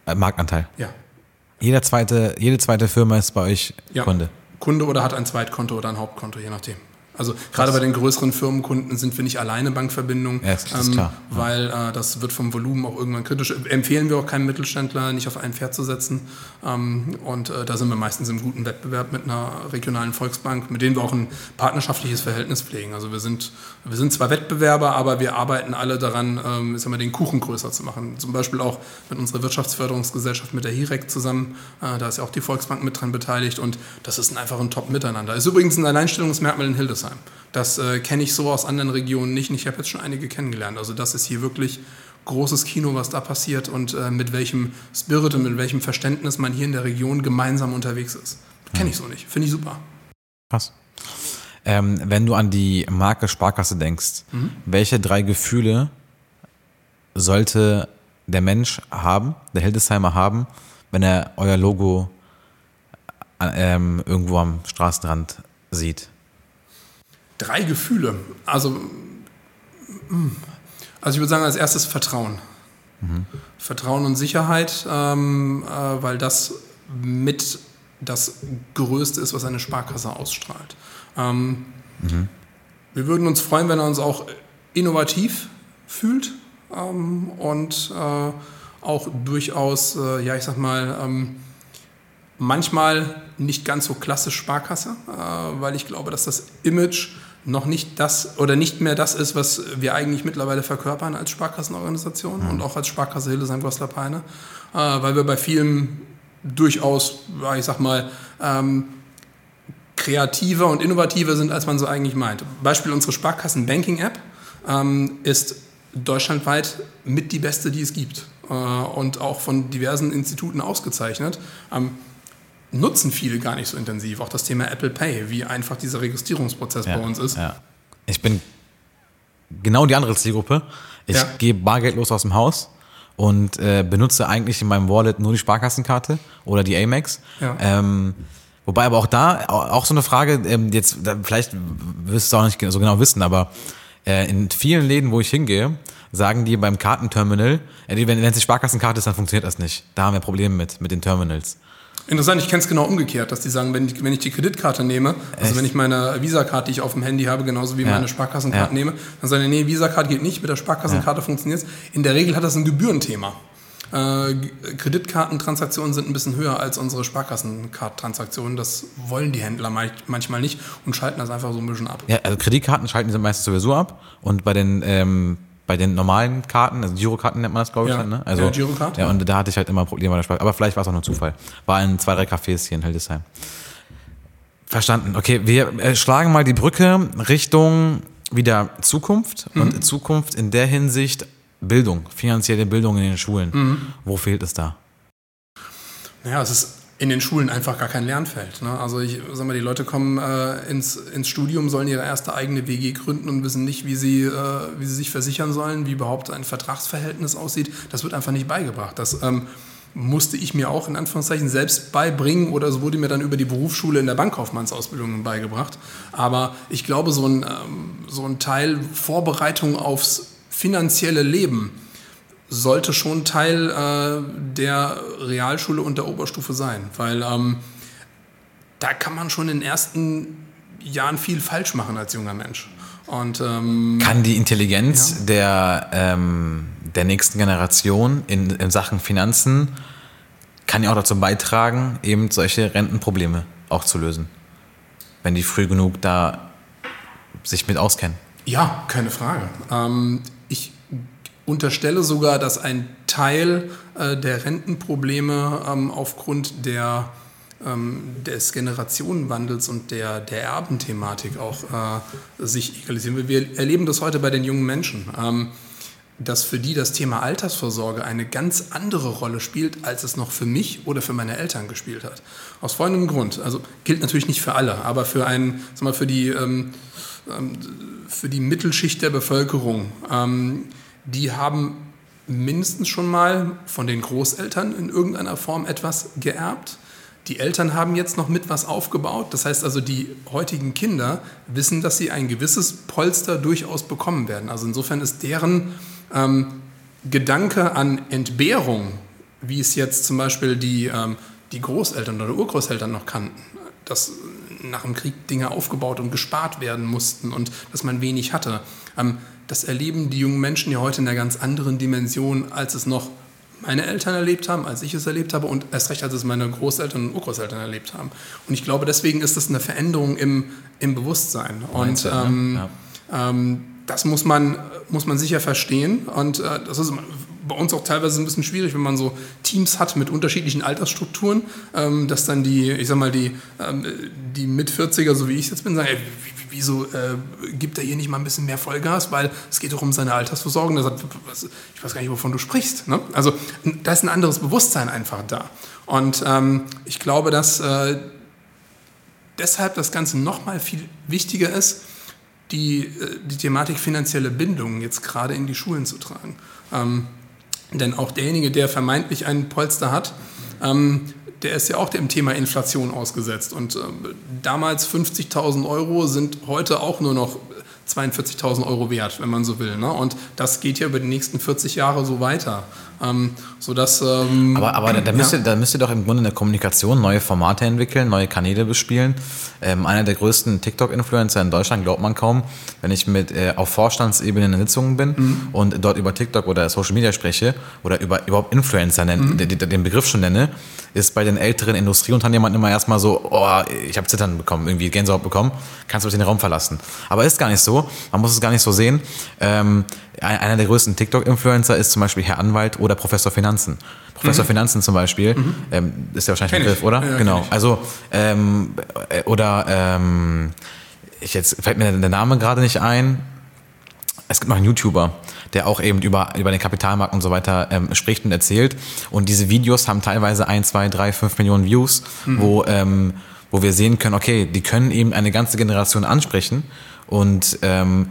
Äh, Marktanteil? Ja. Jeder zweite, jede zweite Firma ist bei euch Kunde? Kunde oder hat ein Zweitkonto oder ein Hauptkonto, je nachdem. Also gerade bei den größeren Firmenkunden sind wir nicht alleine Bankverbindung, ja, das ähm, klar. weil äh, das wird vom Volumen auch irgendwann kritisch. Empfehlen wir auch keinem Mittelständler, nicht auf ein Pferd zu setzen. Ähm, und äh, da sind wir meistens im guten Wettbewerb mit einer regionalen Volksbank, mit denen wir auch ein partnerschaftliches Verhältnis pflegen. Also wir sind, wir sind zwar Wettbewerber, aber wir arbeiten alle daran, ähm, sagen wir, den Kuchen größer zu machen. Zum Beispiel auch mit unserer Wirtschaftsförderungsgesellschaft, mit der HIREC zusammen. Äh, da ist ja auch die Volksbank mit dran beteiligt und das ist einfach ein Top-Miteinander. Ist übrigens ein Alleinstellungsmerkmal in Hildesheim. Hildesheim. Das äh, kenne ich so aus anderen Regionen nicht. Ich habe jetzt schon einige kennengelernt. Also das ist hier wirklich großes Kino, was da passiert und äh, mit welchem Spirit und mit welchem Verständnis man hier in der Region gemeinsam unterwegs ist. Kenne ich so nicht. Finde ich super. Krass. Ähm, wenn du an die Marke Sparkasse denkst, mhm. welche drei Gefühle sollte der Mensch haben, der Hildesheimer haben, wenn er euer Logo äh, ähm, irgendwo am Straßenrand sieht? Drei Gefühle. Also, hm. also ich würde sagen, als erstes Vertrauen. Mhm. Vertrauen und Sicherheit, ähm, äh, weil das mit das Größte ist, was eine Sparkasse ausstrahlt. Ähm, mhm. Wir würden uns freuen, wenn er uns auch innovativ fühlt ähm, und äh, auch durchaus, äh, ja, ich sag mal, ähm, manchmal nicht ganz so klassisch Sparkasse, äh, weil ich glaube, dass das Image noch nicht das oder nicht mehr das ist, was wir eigentlich mittlerweile verkörpern als Sparkassenorganisation mhm. und auch als Sparkasse Hildesheim-Goslar-Peine, äh, weil wir bei vielen durchaus, ich sag mal, ähm, kreativer und innovativer sind, als man so eigentlich meint. Beispiel unsere Sparkassen-Banking-App ähm, ist deutschlandweit mit die beste, die es gibt äh, und auch von diversen Instituten ausgezeichnet. Ähm, nutzen viele gar nicht so intensiv. Auch das Thema Apple Pay, wie einfach dieser Registrierungsprozess ja, bei uns ist. Ja. Ich bin genau die andere Zielgruppe. Ich ja. gehe bargeldlos aus dem Haus und äh, benutze eigentlich in meinem Wallet nur die Sparkassenkarte oder die Amex. Ähm, wobei aber auch da, auch so eine Frage, ähm, jetzt vielleicht wirst du es auch nicht so genau wissen, aber äh, in vielen Läden, wo ich hingehe, sagen die beim Kartenterminal, äh, wenn es die Sparkassenkarte ist, dann funktioniert das nicht. Da haben wir Probleme mit, mit den Terminals. Interessant, ich kenne es genau umgekehrt, dass die sagen, wenn ich, wenn ich die Kreditkarte nehme, also Echt? wenn ich meine Visa-Karte, die ich auf dem Handy habe, genauso wie ja. meine Sparkassenkarte ja. nehme, dann sagen die, nee, Visa-Karte geht nicht, mit der Sparkassenkarte ja. funktioniert In der Regel hat das ein Gebührenthema. Äh, Kreditkartentransaktionen sind ein bisschen höher als unsere Sparkassenkartentransaktionen. Das wollen die Händler manchmal nicht und schalten das einfach so ein bisschen ab. Ja, also Kreditkarten schalten sie meistens sowieso ab und bei den ähm, bei den normalen Karten, also Girokarten nennt man das, glaube ich, ja. dann, ne? Also, ja, Girocard. Ja, und da hatte ich halt immer Probleme bei der Sprache. Aber vielleicht war es auch nur Zufall. War in zwei, drei Cafés hier in Hildesheim. Verstanden. Okay, wir äh, schlagen mal die Brücke Richtung wieder Zukunft mhm. und Zukunft in der Hinsicht Bildung, finanzielle Bildung in den Schulen. Mhm. Wo fehlt es da? Naja, es ist in den Schulen einfach gar kein Lernfeld. Ne? Also ich sag mal, die Leute kommen äh, ins, ins Studium, sollen ihre erste eigene WG gründen und wissen nicht, wie sie, äh, wie sie sich versichern sollen, wie überhaupt ein Vertragsverhältnis aussieht. Das wird einfach nicht beigebracht. Das ähm, musste ich mir auch in Anführungszeichen selbst beibringen oder es wurde mir dann über die Berufsschule in der Bankkaufmannsausbildung beigebracht. Aber ich glaube, so ein, ähm, so ein Teil Vorbereitung aufs finanzielle Leben, sollte schon Teil äh, der Realschule und der Oberstufe sein, weil ähm, da kann man schon in den ersten Jahren viel falsch machen als junger Mensch. Und, ähm, kann die Intelligenz ja. der, ähm, der nächsten Generation in, in Sachen Finanzen, kann ja auch dazu beitragen, eben solche Rentenprobleme auch zu lösen, wenn die früh genug da sich mit auskennen. Ja, keine Frage. Ähm, unterstelle sogar, dass ein Teil äh, der Rentenprobleme ähm, aufgrund der, ähm, des Generationenwandels und der, der Erbenthematik auch äh, sich egalisieren will. Wir erleben das heute bei den jungen Menschen. Ähm, dass für die das Thema Altersvorsorge eine ganz andere Rolle spielt, als es noch für mich oder für meine Eltern gespielt hat. Aus folgendem Grund. Also gilt natürlich nicht für alle, aber für, einen, sag mal, für, die, ähm, ähm für die Mittelschicht der Bevölkerung ähm, die haben mindestens schon mal von den Großeltern in irgendeiner Form etwas geerbt. die Eltern haben jetzt noch mit was aufgebaut. Das heißt also, die heutigen Kinder wissen, dass sie ein gewisses Polster durchaus bekommen werden. Also insofern ist deren ähm, Gedanke an Entbehrung, wie es jetzt zum Beispiel die, ähm, die Großeltern oder Urgroßeltern noch kannten, dass nach dem Krieg Dinge aufgebaut und gespart werden mussten und dass man wenig hatte. Ähm, das erleben die jungen Menschen ja heute in einer ganz anderen Dimension, als es noch meine Eltern erlebt haben, als ich es erlebt habe und erst recht, als es meine Großeltern und Urgroßeltern erlebt haben. Und ich glaube, deswegen ist das eine Veränderung im, im Bewusstsein. Und ne? ähm, ja. ähm, das muss man, muss man sicher verstehen. Und äh, das ist bei uns auch teilweise ein bisschen schwierig, wenn man so Teams hat mit unterschiedlichen Altersstrukturen, ähm, dass dann die, ich sag mal, die, ähm, die Mit-40er, so wie ich jetzt bin, sagen, ey, wieso äh, gibt er hier nicht mal ein bisschen mehr Vollgas, weil es geht doch um seine Altersversorgung. Er sagt, ich weiß gar nicht, wovon du sprichst. Ne? Also da ist ein anderes Bewusstsein einfach da. Und ähm, ich glaube, dass äh, deshalb das Ganze noch mal viel wichtiger ist, die, äh, die Thematik finanzielle Bindung jetzt gerade in die Schulen zu tragen. Ähm, denn auch derjenige, der vermeintlich einen Polster hat, ähm, der ist ja auch dem Thema Inflation ausgesetzt. Und äh, damals 50.000 Euro sind heute auch nur noch 42.000 Euro wert, wenn man so will. Ne? Und das geht ja über die nächsten 40 Jahre so weiter. Ähm, sodass, ähm, aber aber da, da, müsst ja. ihr, da müsst ihr doch im Grunde in der Kommunikation neue Formate entwickeln, neue Kanäle bespielen. Ähm, einer der größten TikTok-Influencer in Deutschland glaubt man kaum, wenn ich mit äh, auf Vorstandsebene in Sitzungen bin mhm. und dort über TikTok oder Social Media spreche oder über überhaupt Influencer mhm. den, den Begriff schon nenne, ist bei den älteren Industrieunternehmern immer erstmal so, oh, ich habe Zittern bekommen, irgendwie Gänsehaut bekommen, kannst du den Raum verlassen. Aber ist gar nicht so, man muss es gar nicht so sehen. Ähm, einer der größten TikTok-Influencer ist zum Beispiel Herr Anwalt oder Professor Finanzen. Professor mhm. Finanzen zum Beispiel, mhm. ähm, ist ja wahrscheinlich ein Begriff, oder? Ja, genau. Also, ähm, äh, oder ähm, ich jetzt fällt mir der Name gerade nicht ein. Es gibt noch einen YouTuber, der auch eben über, über den Kapitalmarkt und so weiter ähm, spricht und erzählt. Und diese Videos haben teilweise ein, zwei, drei, fünf Millionen Views, mhm. wo, ähm, wo wir sehen können, okay, die können eben eine ganze Generation ansprechen und ähm,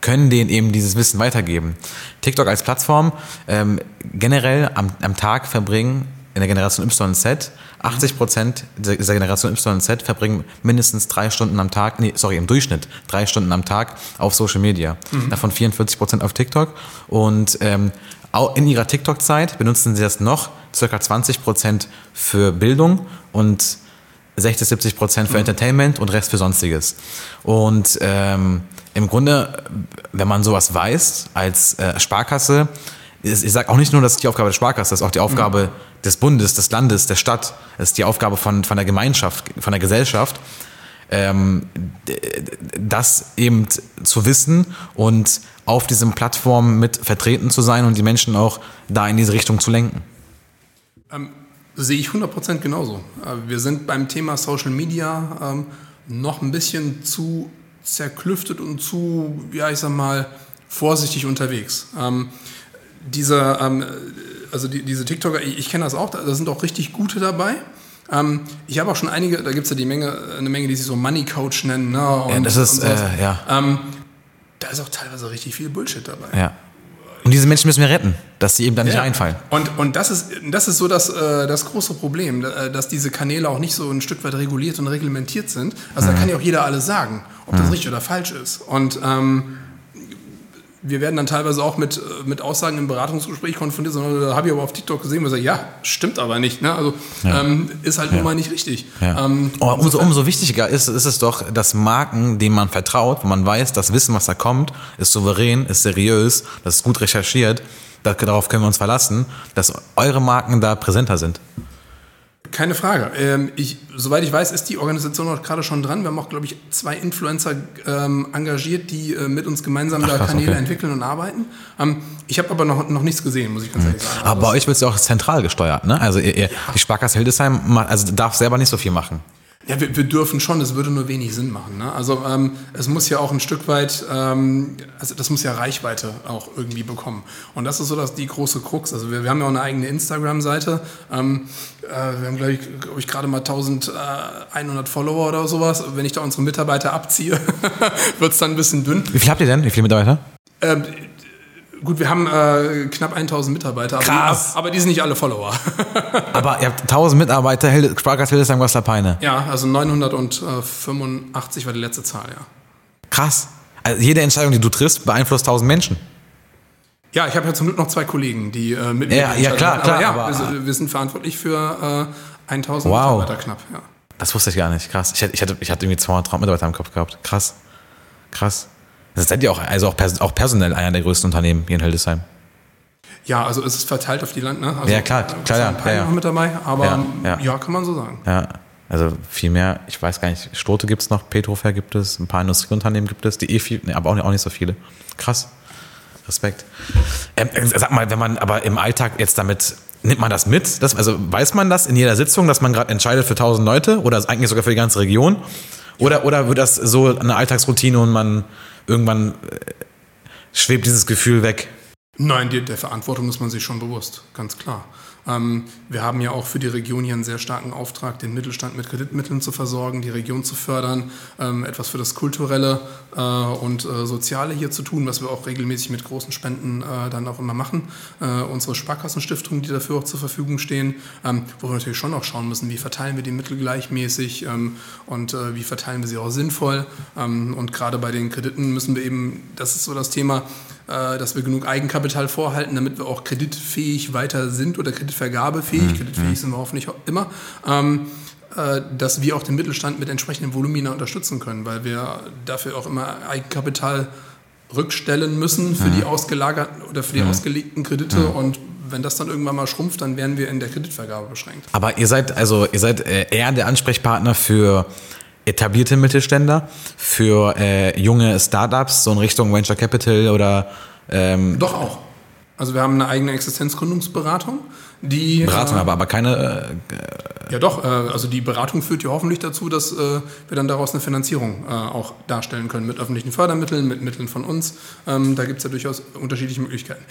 können denen eben dieses Wissen weitergeben. TikTok als Plattform ähm, generell am, am Tag verbringen in der Generation YZ 80 Prozent dieser Generation YZ verbringen mindestens drei Stunden am Tag, nee, sorry, im Durchschnitt drei Stunden am Tag auf Social Media. Mhm. Davon 44 Prozent auf TikTok. Und ähm, auch in ihrer TikTok-Zeit benutzen sie das noch circa 20 Prozent für Bildung und 60, 70 Prozent für mhm. Entertainment und Rest für Sonstiges. Und ähm, im Grunde, wenn man sowas weiß als äh, Sparkasse, ich sage auch nicht nur, dass es die Aufgabe der Sparkasse ist, auch die Aufgabe mhm. des Bundes, des Landes, der Stadt, es ist die Aufgabe von, von der Gemeinschaft, von der Gesellschaft, ähm, das eben zu wissen und auf diesen Plattformen mit vertreten zu sein und die Menschen auch da in diese Richtung zu lenken. Ähm, sehe ich 100% genauso. Äh, wir sind beim Thema Social Media ähm, noch ein bisschen zu zerklüftet und zu, ja, ich sag mal, vorsichtig unterwegs. Ähm, diese, ähm, also die, diese TikToker, ich, ich kenne das auch, da sind auch richtig gute dabei. Ähm, ich habe auch schon einige, da gibt es ja die Menge, eine Menge, die sich so Money Coach nennen. Ne, und, ja, das ist, äh, ja. Ähm, da ist auch teilweise richtig viel Bullshit dabei. Ja. Und diese Menschen müssen wir retten, dass sie eben da nicht ja. einfallen. Und, und das, ist, das ist so das, äh, das große Problem, äh, dass diese Kanäle auch nicht so ein Stück weit reguliert und reglementiert sind. Also mhm. da kann ja auch jeder alles sagen, ob mhm. das richtig oder falsch ist. Und ähm, wir werden dann teilweise auch mit, mit Aussagen im Beratungsgespräch konfrontiert, sondern da habe ich aber auf TikTok gesehen, wo ich sage, ja, stimmt aber nicht. Ne? Also ja. ähm, ist halt ja. nun mal nicht richtig. Ja. Ähm, oh, umso, umso wichtiger ist, ist es doch, dass Marken, denen man vertraut, wo man weiß, das Wissen, was da kommt, ist souverän, ist seriös, das ist gut recherchiert, darauf können wir uns verlassen, dass eure Marken da präsenter sind. Keine Frage. Ähm, ich, soweit ich weiß, ist die Organisation auch gerade schon dran. Wir haben auch, glaube ich, zwei Influencer ähm, engagiert, die äh, mit uns gemeinsam Ach, da Kanäle okay. entwickeln und arbeiten. Ähm, ich habe aber noch, noch nichts gesehen, muss ich ganz ehrlich sagen. Aber bei euch wird es ja auch zentral gesteuert, ne? Also ihr, ihr, ja. die Sparkasse Hildesheim also darf selber nicht so viel machen. Ja, wir, wir, dürfen schon, es würde nur wenig Sinn machen. Ne? Also ähm, es muss ja auch ein Stück weit, ähm, also das muss ja Reichweite auch irgendwie bekommen. Und das ist so dass die große Krux. Also wir, wir haben ja auch eine eigene Instagram-Seite. Ähm, äh, wir haben, glaube ich, glaub ich gerade mal 1100 Follower oder sowas. Wenn ich da unsere Mitarbeiter abziehe, wird es dann ein bisschen dünn. Wie viel habt ihr denn? Wie viele Mitarbeiter? Gut, wir haben äh, knapp 1000 Mitarbeiter, aber, Krass. Die, aber die sind nicht alle Follower. Aber ihr habt 1000 Mitarbeiter, Hild- Sparkasse Hildesheim Wasserpeine. ja, also 985 war die letzte Zahl, ja. Krass. Also jede Entscheidung, die du triffst, beeinflusst 1000 Menschen. Ja, ich habe ja zum Glück noch zwei Kollegen, die äh, mit Ja, ja, entscheiden. klar, Aber klar, ja, aber- wir, sind- wir sind verantwortlich für äh, 1000 Wow. Mitarbeiter knapp. Ja. Das wusste ich gar nicht. Krass. Ich hatte, ich hatte, ich hatte irgendwie 200 Mitarbeiter im Kopf gehabt. Krass. Krass. Das seid ihr auch, also auch, pers auch personell einer der größten Unternehmen hier in Hildesheim. ja, also es ist verteilt auf die Land. Ne? Also, Ja, klar, klar, ja, ein paar ja, ja. noch mit dabei, aber Ja, ja, ja. kann man so sagen. Ja. Also viel mehr, ich weiß gar nicht, Stote gibt es noch, Petrofer gibt es, ein paar Industrieunternehmen gibt es, die eh viel, nee, aber auch nicht, auch nicht so viele. Krass. Respekt. Ähm, äh, sag mal, wenn man aber im Alltag jetzt damit, nimmt man das mit? Das, also weiß man das in jeder Sitzung, dass man gerade entscheidet für 1000 Leute oder eigentlich sogar für die ganze Region? Oder, oder wird das so eine Alltagsroutine und man irgendwann äh, schwebt dieses Gefühl weg? Nein, die, der Verantwortung ist man sich schon bewusst, ganz klar. Ähm, wir haben ja auch für die Region hier einen sehr starken Auftrag, den Mittelstand mit Kreditmitteln zu versorgen, die Region zu fördern, ähm, etwas für das Kulturelle äh, und äh, Soziale hier zu tun, was wir auch regelmäßig mit großen Spenden äh, dann auch immer machen. Unsere Sparkassenstiftungen, die dafür auch zur Verfügung stehen, ähm, wo wir natürlich schon auch schauen müssen, wie verteilen wir die Mittel gleichmäßig und wie verteilen wir sie auch sinnvoll. Und gerade bei den Krediten müssen wir eben, das ist so das Thema, dass wir genug Eigenkapital vorhalten, damit wir auch kreditfähig weiter sind oder kreditvergabefähig, kreditfähig sind wir hoffentlich immer, ähm, äh, dass wir auch den Mittelstand mit entsprechenden Volumina unterstützen können, weil wir dafür auch immer Eigenkapital rückstellen müssen für die ausgelagerten oder für die ausgelegten Kredite. Und wenn das dann irgendwann mal schrumpft, dann wären wir in der Kreditvergabe beschränkt. Aber ihr seid also ihr seid äh, eher der Ansprechpartner für etablierte Mittelständler, für äh, junge Startups, so in Richtung Venture Capital oder ähm, Doch auch. Also wir haben eine eigene Existenzgründungsberatung, die Beratung, äh, aber, aber keine. Äh, Ja, doch. Äh, also die Beratung führt ja hoffentlich dazu, dass äh, wir dann daraus eine Finanzierung äh, auch darstellen können mit öffentlichen Fördermitteln, mit Mitteln von uns. Ähm, da gibt es ja durchaus unterschiedliche Möglichkeiten.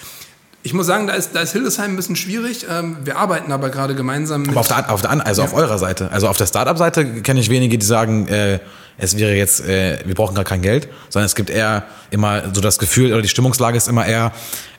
Ich muss sagen, da ist, da ist Hildesheim ein bisschen schwierig. Ähm, wir arbeiten aber gerade gemeinsam mit. aber auf der, auf der, also auf eurer Seite, also auf der Startup-Seite kenne ich wenige, die sagen, äh, es wäre jetzt, äh, wir brauchen gar kein Geld, sondern es gibt eher immer so das Gefühl oder die Stimmungslage ist immer eher,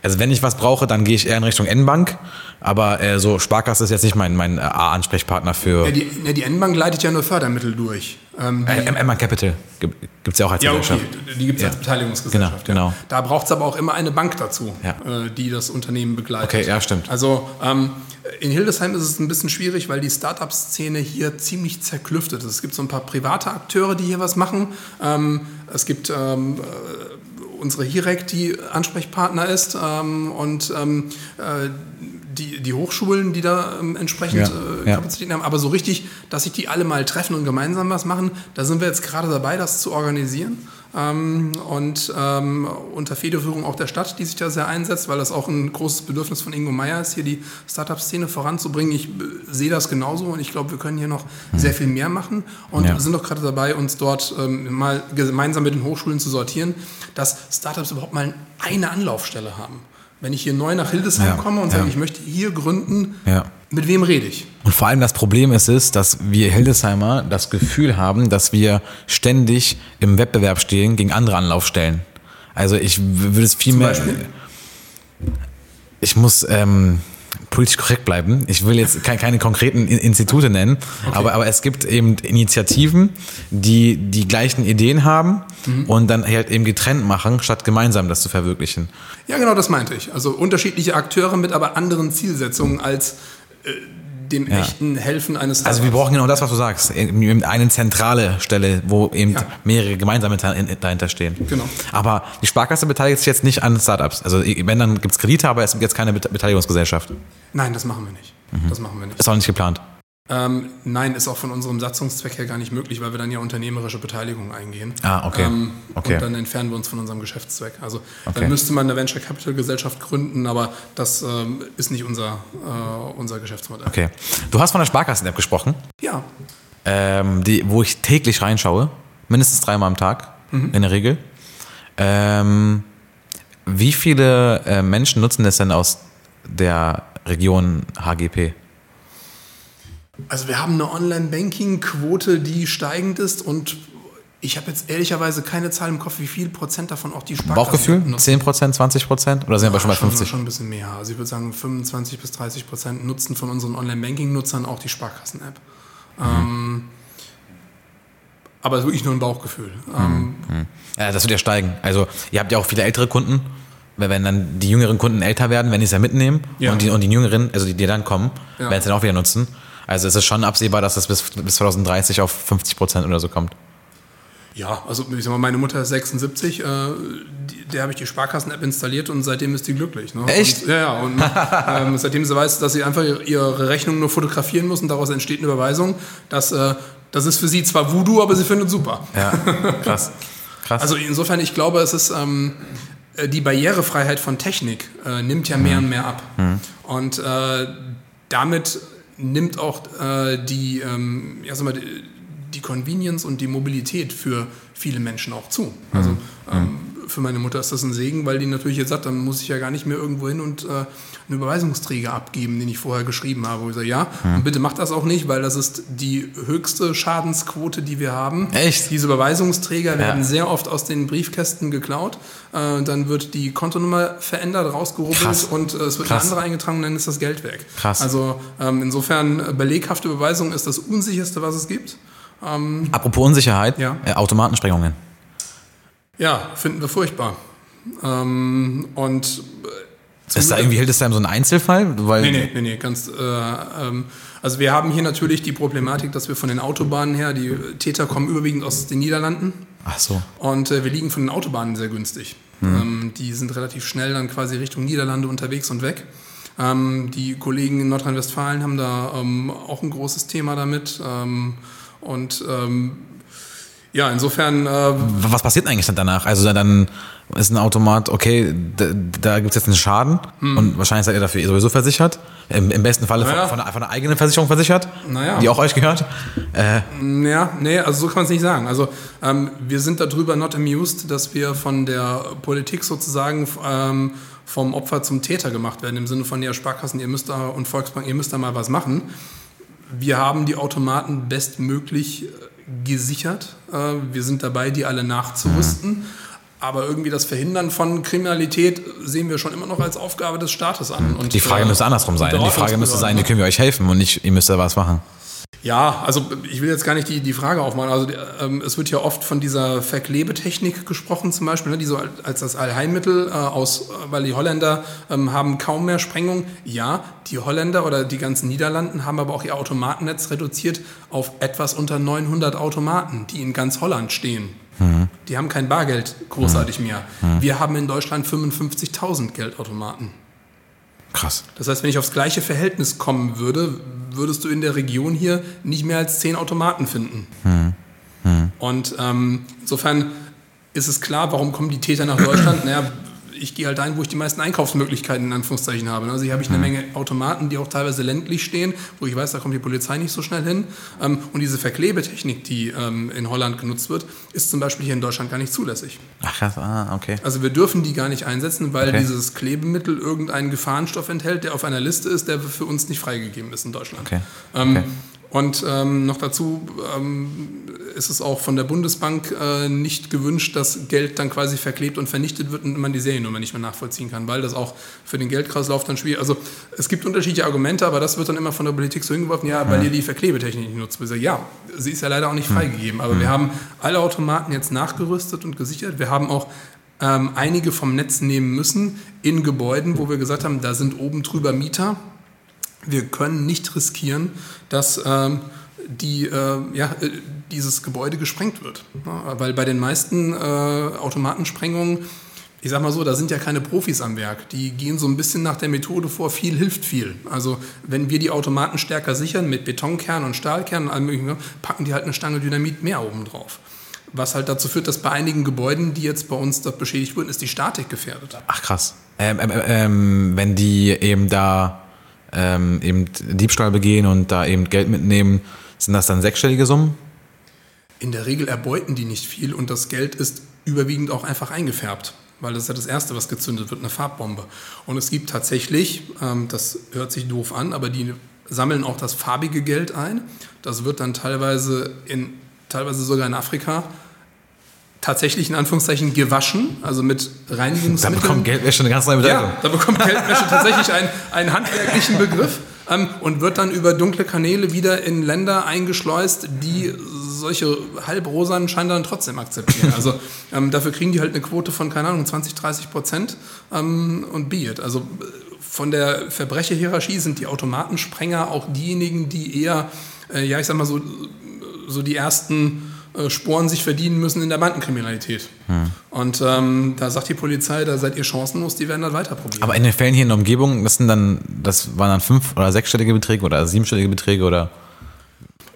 also wenn ich was brauche, dann gehe ich eher in Richtung N-Bank, aber äh, so Sparkasse ist jetzt nicht mein, mein äh, A-Ansprechpartner für ja, die, ja, die N-Bank leitet ja nur Fördermittel durch. Ähm, die, äh, Capital. Gibt es ja auch als Ja, okay, Gesellschaft. die gibt es Ja. als Beteiligungsgesellschaft. Genau, genau. Da braucht es aber auch immer eine Bank dazu, äh, die das Unternehmen begleitet. Okay, ja, stimmt. Also ähm, in Hildesheim ist es ein bisschen schwierig, weil die Startup-Szene hier ziemlich zerklüftet ist. Es gibt so ein paar private Akteure, die hier was machen. Ähm, es gibt ähm, äh, unsere Hirek, die Ansprechpartner ist ähm, und ähm, äh, die, die Hochschulen, die da ähm, entsprechend Ja, äh, ja. Kapazitäten haben. Aber so richtig, dass sich die alle mal treffen und gemeinsam was machen, da sind wir jetzt gerade dabei, das zu organisieren. Ähm, und ähm, unter Federführung auch der Stadt, die sich da sehr einsetzt, weil das auch ein großes Bedürfnis von Ingo Meyer ist, hier die Startup-Szene voranzubringen. Ich äh, sehe das genauso und ich glaube, wir können hier noch sehr viel mehr machen und Ja. sind auch gerade dabei, uns dort ähm, mal gemeinsam mit den Hochschulen zu sortieren, dass Startups überhaupt mal eine Anlaufstelle haben. Wenn ich hier neu nach Hildesheim Ja, komme und ja. sage, ich möchte hier gründen, Ja. mit wem rede ich? Und vor allem das Problem ist es, dass wir Hildesheimer das Gefühl haben, dass wir ständig im Wettbewerb stehen gegen andere Anlaufstellen. Also ich würde es viel mehr. Beispiel? Ich muss ähm, politisch korrekt bleiben. Ich will jetzt keine, keine konkreten In- Institute nennen, aber, aber es gibt eben Initiativen, die die gleichen Ideen haben und dann halt eben getrennt machen, statt gemeinsam das zu verwirklichen. Ja, genau, das meinte ich. Also unterschiedliche Akteure mit aber anderen Zielsetzungen als dem echten Helfen eines Also wir brauchen genau das, was du sagst. Eine zentrale Stelle, wo eben Ja. mehrere gemeinsam dahin- dahinter stehen. Genau. Aber die Sparkasse beteiligt sich jetzt nicht an Startups. Also wenn, dann gibt es Kredite, aber es gibt jetzt keine Bet- Beteiligungsgesellschaft. Nein, das machen wir nicht. Das machen wir nicht. Ist auch nicht geplant. Ähm, nein, ist auch von unserem Satzungszweck her gar nicht möglich, weil wir dann ja unternehmerische Beteiligung eingehen. Ah, okay. Ähm, Okay. Und dann entfernen wir uns von unserem Geschäftszweck. Also Okay. dann müsste man eine Venture Capital Gesellschaft gründen, aber das ähm, ist nicht unser, äh, unser Geschäftsmodell. Okay. Du hast von der Sparkassen-App gesprochen, Ja, ähm, die, wo ich täglich reinschaue. Mindestens dreimal am Tag, in der Regel. Ähm, wie viele äh, Menschen nutzen das denn aus der Region HGP? Also wir haben eine Online-Banking-Quote, die steigend ist und Ich habe jetzt ehrlicherweise keine Zahl im Kopf, wie viel Prozent davon auch die Sparkassen Bauchgefühl? nutzen. 10 Prozent, 20 Prozent? Oder sind wir Ja, schon bei schon, 50? schon ein bisschen mehr. Also ich würde sagen, 25 bis 30 Prozent nutzen von unseren Online-Banking-Nutzern auch die Sparkassen-App. Ähm, aber es ist wirklich nur ein Bauchgefühl. Ähm, Ja, das wird ja steigen. Also, ihr habt ja auch viele ältere Kunden. Wenn wenn dann die jüngeren Kunden älter werden, wenn die es ja mitnehmen Ja. und, die, und die jüngeren, also die, die dann kommen, Ja. werden es dann auch wieder nutzen. Also es ist schon absehbar, dass es bis, bis 2030 auf 50 Prozent oder so kommt. Ja, also ich sag mal, meine Mutter ist 76, äh, die, der habe ich die Sparkassen-App installiert und seitdem ist die glücklich. Ne? Echt? Und, ja, ja. Und ähm, seitdem sie weiß, dass sie einfach ihre- Rechnung nur fotografieren muss und daraus entsteht eine Überweisung, das, äh, das ist für sie zwar Voodoo, aber sie findet es super. Ja, krass. Krass. Also insofern, ich glaube, es ist ähm, äh, die Barrierefreiheit von Technik äh, nimmt ja mehr und mehr ab. Und äh, damit nimmt auch äh, die, ähm, ja, sag mal, die, die Convenience und die Mobilität für viele Menschen auch zu. Also ähm, für meine Mutter ist das ein Segen, weil die natürlich jetzt sagt, dann muss ich ja gar nicht mehr irgendwo hin und äh, einen Überweisungsträger abgeben, den ich vorher geschrieben habe. Wo ich sage, ja, und bitte macht das auch nicht, weil das ist die höchste Schadensquote, die wir haben. Echt? Diese Überweisungsträger werden Ja. sehr oft aus den Briefkästen geklaut. Äh, dann wird die Kontonummer verändert, rausgerubbelt Krass. und äh, es wird Krass. eine andere eingetragen und dann ist das Geld weg. Krass. Also ähm, insofern äh, beleghafte Überweisung ist das unsicherste, was es gibt. Apropos Unsicherheit, Ja. äh, Automatensprengungen. Ja, finden wir furchtbar. Ähm, und äh, Ist da irgendwie Hildesheim so ein Einzelfall? Weil, Nee, nee, nee, nee, ganz. Äh, ähm, also wir haben hier natürlich die Problematik, dass wir von den Autobahnen her, die Täter kommen überwiegend aus den Niederlanden Ach so. und äh, wir liegen von den Autobahnen sehr günstig. Ähm, die sind relativ schnell dann quasi Richtung Niederlande unterwegs und weg. Ähm, die Kollegen in Nordrhein-Westfalen haben da ähm, auch ein großes Thema damit. Ähm, und ähm, ja, insofern äh, Was passiert eigentlich dann danach? Also dann- ist ein Automat, okay, da, da gibt es jetzt einen Schaden und wahrscheinlich seid ihr dafür sowieso versichert. Im, im besten Falle Naja. von, von, einer, von einer eigenen Versicherung versichert, Naja. die auch euch gehört. Äh, Ja, nee, also so kann man es nicht sagen. Also ähm, wir sind darüber not amused, dass wir von der Politik sozusagen ähm, vom Opfer zum Täter gemacht werden, im Sinne von, ja, Sparkassen, ihr müsst da und Volksbank, ihr müsst da mal was machen. Wir haben die Automaten bestmöglich äh, gesichert. Äh, wir sind dabei, die alle nachzurüsten. Aber irgendwie das Verhindern von Kriminalität sehen wir schon immer noch als Aufgabe des Staates an. Und, die Frage äh, müsste andersrum sein. Die Frage müsste sein, wie Beratungsbehörden, können wir euch helfen und nicht, ihr müsst da was machen. Ja, also ich will jetzt gar nicht die, die Frage aufmachen. Also ähm, es wird ja oft von dieser Verklebetechnik gesprochen zum Beispiel, ne, die so als das Allheilmittel äh, aus, weil die Holländer ähm, haben kaum mehr Sprengung. Ja, die Holländer oder die ganzen Niederlanden haben aber auch ihr Automatennetz reduziert auf etwas unter 900 Automaten, die in ganz Holland stehen. Die haben kein Bargeld großartig mehr. Wir haben in Deutschland 55.000 Geldautomaten. Krass. Das heißt, wenn ich aufs gleiche Verhältnis kommen würde, würdest du in der Region hier nicht mehr als zehn Automaten finden. Und ähm, insofern ist es klar, warum kommen die Täter nach Deutschland? naja, ich gehe halt dahin, wo ich die meisten Einkaufsmöglichkeiten in Anführungszeichen habe. Also hier habe ich eine Menge Automaten, die auch teilweise ländlich stehen, wo ich weiß, da kommt die Polizei nicht so schnell hin. Ähm, und diese Verklebetechnik, die ähm, in Holland genutzt wird, ist zum Beispiel hier in Deutschland gar nicht zulässig. Ach krass, ah, okay. Also wir dürfen die gar nicht einsetzen, weil Okay. dieses Klebemittel irgendeinen Gefahrenstoff enthält, der auf einer Liste ist, der für uns nicht freigegeben ist in Deutschland. Okay. Ähm, Okay. Und ähm, noch dazu ähm, ist es auch von der Bundesbank äh, nicht gewünscht, dass Geld dann quasi verklebt und vernichtet wird und man die Seriennummer nicht mehr nachvollziehen kann, weil das auch für den Geldkreislauf dann schwierig Also es gibt unterschiedliche Argumente, aber das wird dann immer von der Politik so hingeworfen, ja, weil ihr die Verklebetechnik nicht nutzt. Ja, sie ist ja leider auch nicht freigegeben, aber wir haben alle Automaten jetzt nachgerüstet und gesichert. Wir haben auch ähm, einige vom Netz nehmen müssen in Gebäuden, wo wir gesagt haben, da sind oben drüber Mieter. Wir können nicht riskieren, dass ähm, die, äh, ja, dieses Gebäude gesprengt wird. Ja, weil bei den meisten äh, Automatensprengungen, ich sag mal so, da sind ja keine Profis am Werk. Die gehen so ein bisschen nach der Methode vor, viel hilft viel. Also wenn wir die Automaten stärker sichern mit Betonkern und Stahlkern und allem möglichen, ne, packen die halt eine Stange Dynamit mehr oben drauf. Was halt dazu führt, dass bei einigen Gebäuden, die jetzt bei uns dort beschädigt wurden, ist die Statik gefährdet. Ach krass. Ähm, ähm, ähm, wenn die eben da ähm, eben Diebstahl begehen und da eben Geld mitnehmen, sind das dann sechsstellige Summen? In der Regel erbeuten die nicht viel und das Geld ist überwiegend auch einfach eingefärbt, weil das ist ja das Erste, was gezündet wird, eine Farbbombe. Und es gibt tatsächlich, ähm, das hört sich doof an, aber die sammeln auch das farbige Geld ein. Das wird dann teilweise in teilweise sogar in Afrika tatsächlich in Anführungszeichen gewaschen, also mit Da Reinigungsmitteln. bekommt Geldwäsche eine ganz neue Bedeutung. Ja, da bekommt Geldwäsche tatsächlich einen, einen handwerklichen Begriff ähm, und wird dann über dunkle Kanäle wieder in Länder eingeschleust, die solche halbrosanen Scheine dann trotzdem akzeptieren. Also ähm, dafür kriegen die halt eine Quote von, keine Ahnung, 20, 30 Prozent ähm, und be it. Also von der Verbrecherhierarchie sind die Automatensprenger auch diejenigen, die eher, äh, ja, ich sag mal so, so die ersten Sporen sich verdienen müssen in der Bandenkriminalität. Und ähm, da sagt die Polizei, da seid ihr chancenlos, die werden dann weiter probieren. Aber in den Fällen hier in der Umgebung, das sind dann, das waren dann fünf- oder sechsstellige Beträge oder siebenstellige Beträge oder.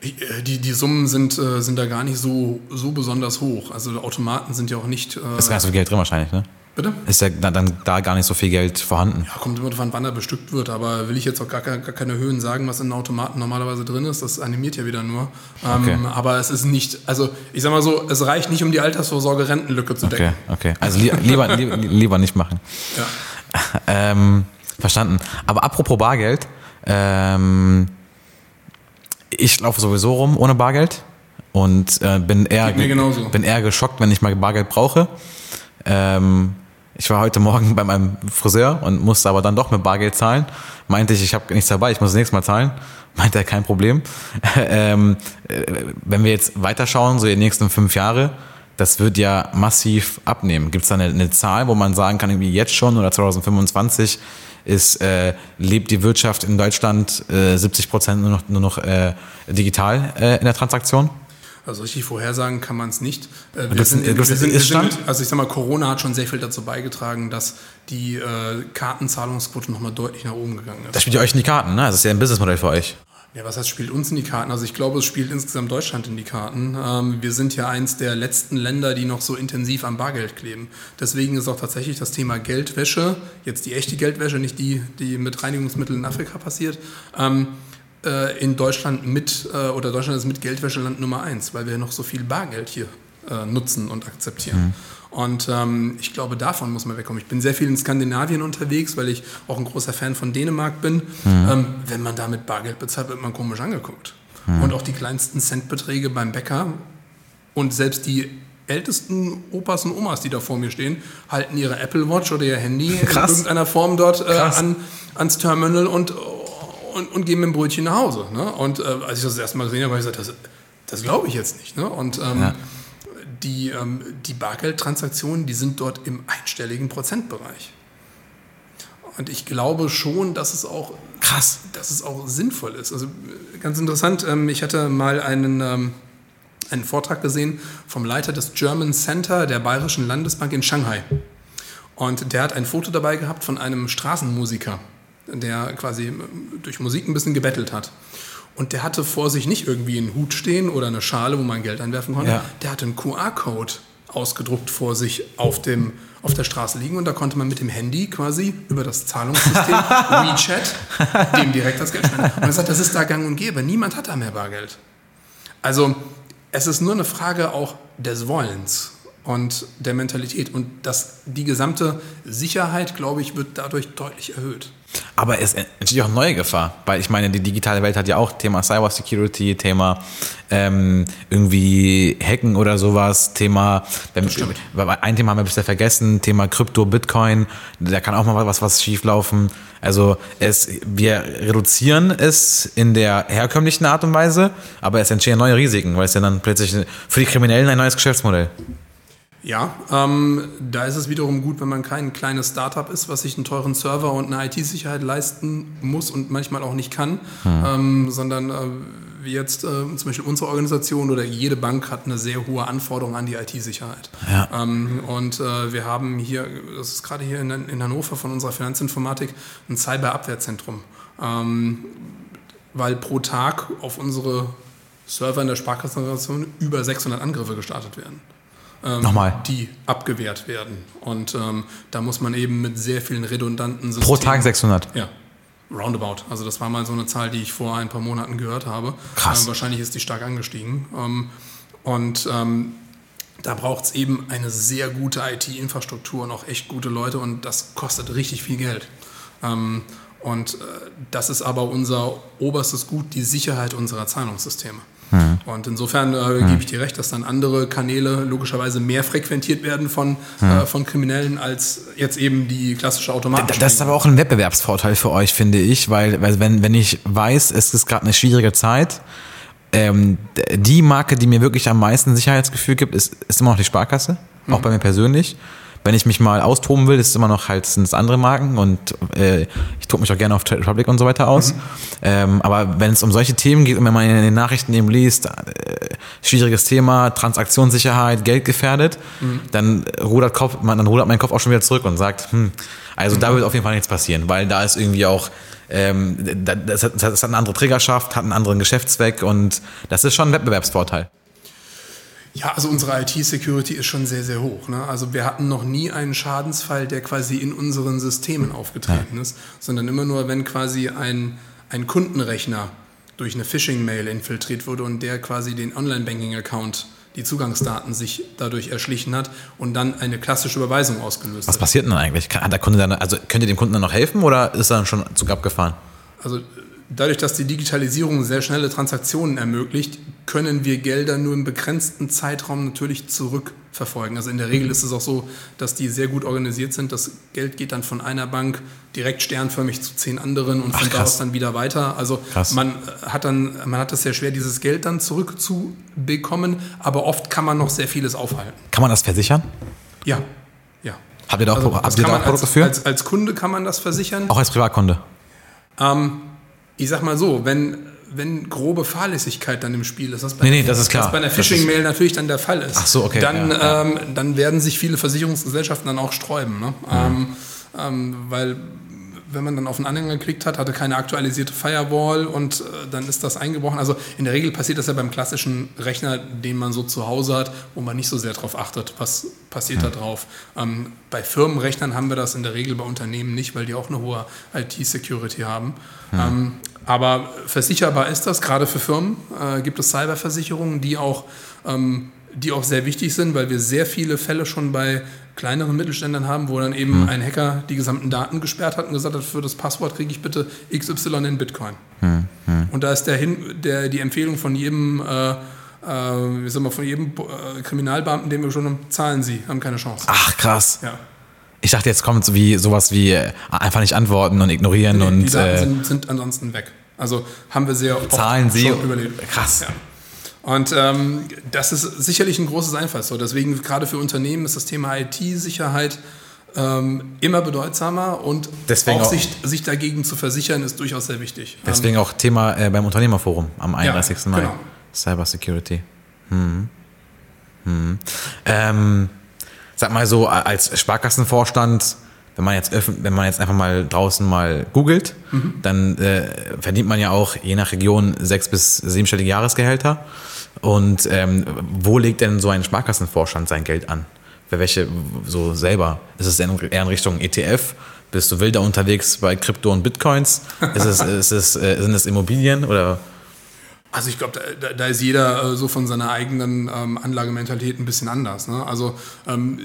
Äh, Die, die Summen sind, äh, sind da gar nicht so, so besonders hoch. Also Automaten sind ja auch nicht. Äh, Ist gar nicht so viel Geld drin wahrscheinlich, ne? Bitte? Ist ja da- dann da gar nicht so viel Geld vorhanden. Ja, kommt immer davon, wann er bestückt wird, aber will ich jetzt auch gar, gar, keine Höhen sagen, was in Automaten normalerweise drin ist. Das animiert ja wieder nur. Ähm, Okay. Aber es ist nicht, also ich sag mal so, es reicht nicht, um die Altersvorsorge Rentenlücke zu decken. Okay, okay. Also li lieber, lieber, lieber nicht machen. Ja. Ähm, verstanden. Aber apropos Bargeld, ähm, ich laufe sowieso rum ohne Bargeld und äh, bin, eher, bin eher geschockt, wenn ich mal Bargeld brauche. Ähm, ich war heute Morgen bei meinem Friseur und musste aber dann doch mit Bargeld zahlen. Meinte ich, ich habe nichts dabei, ich muss das nächste Mal zahlen. Meinte er, kein Problem. ähm, äh, wenn wir jetzt weiterschauen, so die nächsten fünf Jahre, das wird ja massiv abnehmen. Gibt es da eine, eine Zahl, wo man sagen kann, irgendwie jetzt schon oder 2025 ist, äh, lebt die Wirtschaft in Deutschland äh, 70 Prozent nur noch, nur noch äh, digital äh, in der Transaktion? Also richtig vorhersagen kann man es nicht. Äh, Wir das sind, ein- wir das sind, Ist-Stand? sind, also ich sag mal, Corona hat schon sehr viel dazu beigetragen, dass die äh, Kartenzahlungsquote nochmal deutlich nach oben gegangen ist. Das spielt ja euch in die Karten, ne? Das ist ja ein Businessmodell für euch. Ja, was heißt, spielt uns in die Karten? Also ich glaube, es spielt insgesamt Deutschland in die Karten. Ähm, wir sind ja eins der letzten Länder, die noch so intensiv am Bargeld kleben. Deswegen ist auch tatsächlich das Thema Geldwäsche, jetzt die echte Geldwäsche, nicht die, die mit Reinigungsmitteln in Afrika passiert, ähm, äh, in Deutschland mit, äh, oder Deutschland ist mit Geldwäscheland Nummer eins, weil wir noch so viel Bargeld hier äh, nutzen und akzeptieren. Und ähm, ich glaube, davon muss man wegkommen. Ich bin sehr viel in Skandinavien unterwegs, weil ich auch ein großer Fan von Dänemark bin. Ähm, wenn man da mit Bargeld bezahlt, wird man komisch angeguckt. Und auch die kleinsten Centbeträge beim Bäcker und selbst die ältesten Opas und Omas, die da vor mir stehen, halten ihre Apple Watch oder ihr Handy Krass. in irgendeiner Form dort äh, an, ans Terminal und, und, und geben mit dem Brötchen nach Hause. Ne? Und äh, als ich das das erste Mal gesehen habe, habe ich gesagt, das, das glaube ich jetzt nicht. Ne? Und ähm, Ja. die, ähm, die Bargeldtransaktionen, die sind dort im einstelligen Prozentbereich. Und ich glaube schon, dass es auch Krass. dass es auch sinnvoll ist. Also äh, ganz interessant, ähm, ich hatte mal einen, ähm, einen Vortrag gesehen vom Leiter des German Center der Bayerischen Landesbank in Shanghai. Und der hat ein Foto dabei gehabt von einem Straßenmusiker, der quasi ähm, durch Musik ein bisschen gebettelt hat. Und der hatte vor sich nicht irgendwie einen Hut stehen oder eine Schale, wo man Geld einwerfen konnte. Ja. Der hatte einen QR-Code ausgedruckt vor sich auf, dem, auf der Straße liegen und da konnte man mit dem Handy quasi über das Zahlungssystem WeChat dem direkt das Geld spenden. Und er sagt, das ist da gang und gäbe. Niemand hat da mehr Bargeld. Also es ist nur eine Frage auch des Wollens und der Mentalität. Und das, die gesamte Sicherheit, glaube ich, wird dadurch deutlich erhöht. Aber es entsteht auch neue Gefahr, weil ich meine, die digitale Welt hat ja auch Thema Cybersecurity, Thema ähm, irgendwie Hacken oder sowas, Thema, wenn, ein Thema haben wir bisher vergessen, Thema Krypto, Bitcoin, da kann auch mal was, was schief laufen. Also es, wir reduzieren es in der herkömmlichen Art und Weise, aber es entstehen neue Risiken, weil es ja dann plötzlich für die Kriminellen ein neues Geschäftsmodell. Ja, ähm, da ist es wiederum gut, wenn man kein kleines Startup ist, was sich einen teuren Server und eine IT-Sicherheit leisten muss und manchmal auch nicht kann, ähm, sondern äh, wie jetzt äh, zum Beispiel unsere Organisation oder jede Bank hat eine sehr hohe Anforderung an die IT-Sicherheit. Ja. Ähm, und äh, wir haben hier, das ist gerade hier in, in Hannover von unserer Finanzinformatik, ein Cyberabwehrzentrum. Ähm, weil pro Tag auf unsere Server in der Sparkassenorganisation über 600 Angriffe gestartet werden ähm, Nochmal. die abgewehrt werden. Und ähm, da muss man eben mit sehr vielen redundanten Systemen... Pro Tag 600. Ja, roundabout. Also das war mal so eine Zahl, die ich vor ein paar Monaten gehört habe. Krass. Ähm, wahrscheinlich ist die stark angestiegen. Ähm, und ähm, da braucht es eben eine sehr gute IT-Infrastruktur und auch echt gute Leute und das kostet richtig viel Geld. Ähm, und äh, das ist aber unser oberstes Gut, die Sicherheit unserer Zahlungssysteme. Hm. Und insofern äh, hm. gebe ich dir recht, dass dann andere Kanäle logischerweise mehr frequentiert werden von, hm. äh, von Kriminellen als jetzt eben die klassische Automatik. Das ist aber auch ein Wettbewerbsvorteil für euch, finde ich, weil, weil wenn, wenn ich weiß, es ist gerade eine schwierige Zeit, ähm, die Marke, die mir wirklich am meisten Sicherheitsgefühl gibt, ist, ist immer noch die Sparkasse, auch mhm. bei mir persönlich wenn ich mich mal austoben will, ist es immer noch halt sind es andere Marken und äh, ich tobe mich auch gerne auf Trade Republic und so weiter aus. Mhm. Ähm, aber wenn es um solche Themen geht und wenn man in den Nachrichten eben liest, äh, schwieriges Thema, Transaktionssicherheit, Geld gefährdet, mhm. dann rudert Kopf, man, dann rudert mein Kopf auch schon wieder zurück und sagt, hm, also mhm. da wird auf jeden Fall nichts passieren, weil da ist irgendwie auch ähm, das, hat, das hat eine andere Trägerschaft, hat einen anderen Geschäftszweck und das ist schon ein Wettbewerbsvorteil. Ja, also unsere IT-Security ist schon sehr, sehr hoch. Ne? Also wir hatten noch nie einen Schadensfall, der quasi in unseren Systemen aufgetreten ja. ist, sondern immer nur, wenn quasi ein, ein Kundenrechner durch eine Phishing-Mail infiltriert wurde und der quasi den Online-Banking-Account die Zugangsdaten sich dadurch erschlichen hat und dann eine klassische Überweisung ausgelöst Was hat. Was passiert denn eigentlich? Kann, der Kunde dann, also könnt ihr dem Kunden dann noch helfen oder ist er dann schon Zug abgefahren? Also dadurch, dass die Digitalisierung sehr schnelle Transaktionen ermöglicht, können wir Gelder nur im begrenzten Zeitraum natürlich zurückverfolgen. Also in der Regel ist es auch so, dass die sehr gut organisiert sind. Das Geld geht dann von einer Bank direkt sternförmig zu zehn anderen und von Ach, da aus dann wieder weiter. Also man hat dann, man hat es sehr schwer, dieses Geld dann zurückzubekommen, aber oft kann man noch sehr vieles aufhalten. Kann man das versichern? Ja. Ja. Habt ihr da auch, also, habt ihr da auch Produkte für? Als, als Kunde kann man das versichern. Auch als Privatkunde? Ähm, ich sag mal so, wenn, wenn grobe Fahrlässigkeit dann im Spiel ist, was bei, nee, nee, das ist klar. was bei einer Phishing-Mail natürlich dann der Fall ist, Ach so, okay, dann, ja, ähm, dann werden sich viele Versicherungsgesellschaften dann auch sträuben. Ne? Mhm. Ähm, ähm, weil wenn man dann auf einen Anhänger geklickt hat, hatte keine aktualisierte Firewall und äh, dann ist das eingebrochen. Also in der Regel passiert das ja beim klassischen Rechner, den man so zu Hause hat, wo man nicht so sehr darauf achtet, was passiert mhm. da drauf. Ähm, bei Firmenrechnern haben wir das in der Regel bei Unternehmen nicht, weil die auch eine hohe IT-Security haben. Mhm. Ähm, aber versicherbar ist das, gerade für Firmen äh, gibt es Cyberversicherungen, die auch ähm, die auch sehr wichtig sind, weil wir sehr viele Fälle schon bei kleineren Mittelständern haben, wo dann eben hm. ein Hacker die gesamten Daten gesperrt hat und gesagt hat, für das Passwort kriege ich bitte XY in Bitcoin. Hm. Hm. Und da ist der, Hin der die Empfehlung von jedem, äh, äh, wie sagen wir, von jedem äh, Kriminalbeamten, den wir schon haben, zahlen sie, haben keine Chance. Ach krass. Ja. Ich dachte, jetzt kommt so wie, sowas wie äh, einfach nicht antworten und ignorieren nee, und. Die Daten äh, sind, sind, ansonsten weg. Also haben wir sehr oft Zahlen sie überlebt. Krass. Ja. Und ähm, das ist sicherlich ein großes Einfallstor. Deswegen gerade für Unternehmen ist das Thema IT-Sicherheit ähm, immer bedeutsamer und deswegen auch, sich, sich, dagegen zu versichern, ist durchaus sehr wichtig. Deswegen ähm, auch Thema äh, beim Unternehmerforum am 31. Ja, Mai. Genau. Cyber Security. Hm. Hm. Ähm, sag mal so, als Sparkassenvorstand, wenn man jetzt wenn man jetzt einfach mal draußen mal googelt, mhm. dann äh, verdient man ja auch je nach Region sechs bis siebenstellige Jahresgehälter. Und ähm, wo legt denn so ein Sparkassenvorstand sein Geld an? Für welche so selber? Ist es eher in Richtung ETF? Bist du wilder unterwegs bei Krypto und Bitcoins? Ist es, ist es, äh, sind es Immobilien oder? Also ich glaube, da, da, ist jeder äh, so von seiner eigenen ähm, Anlagementalität ein bisschen anders. Ne? Also ähm,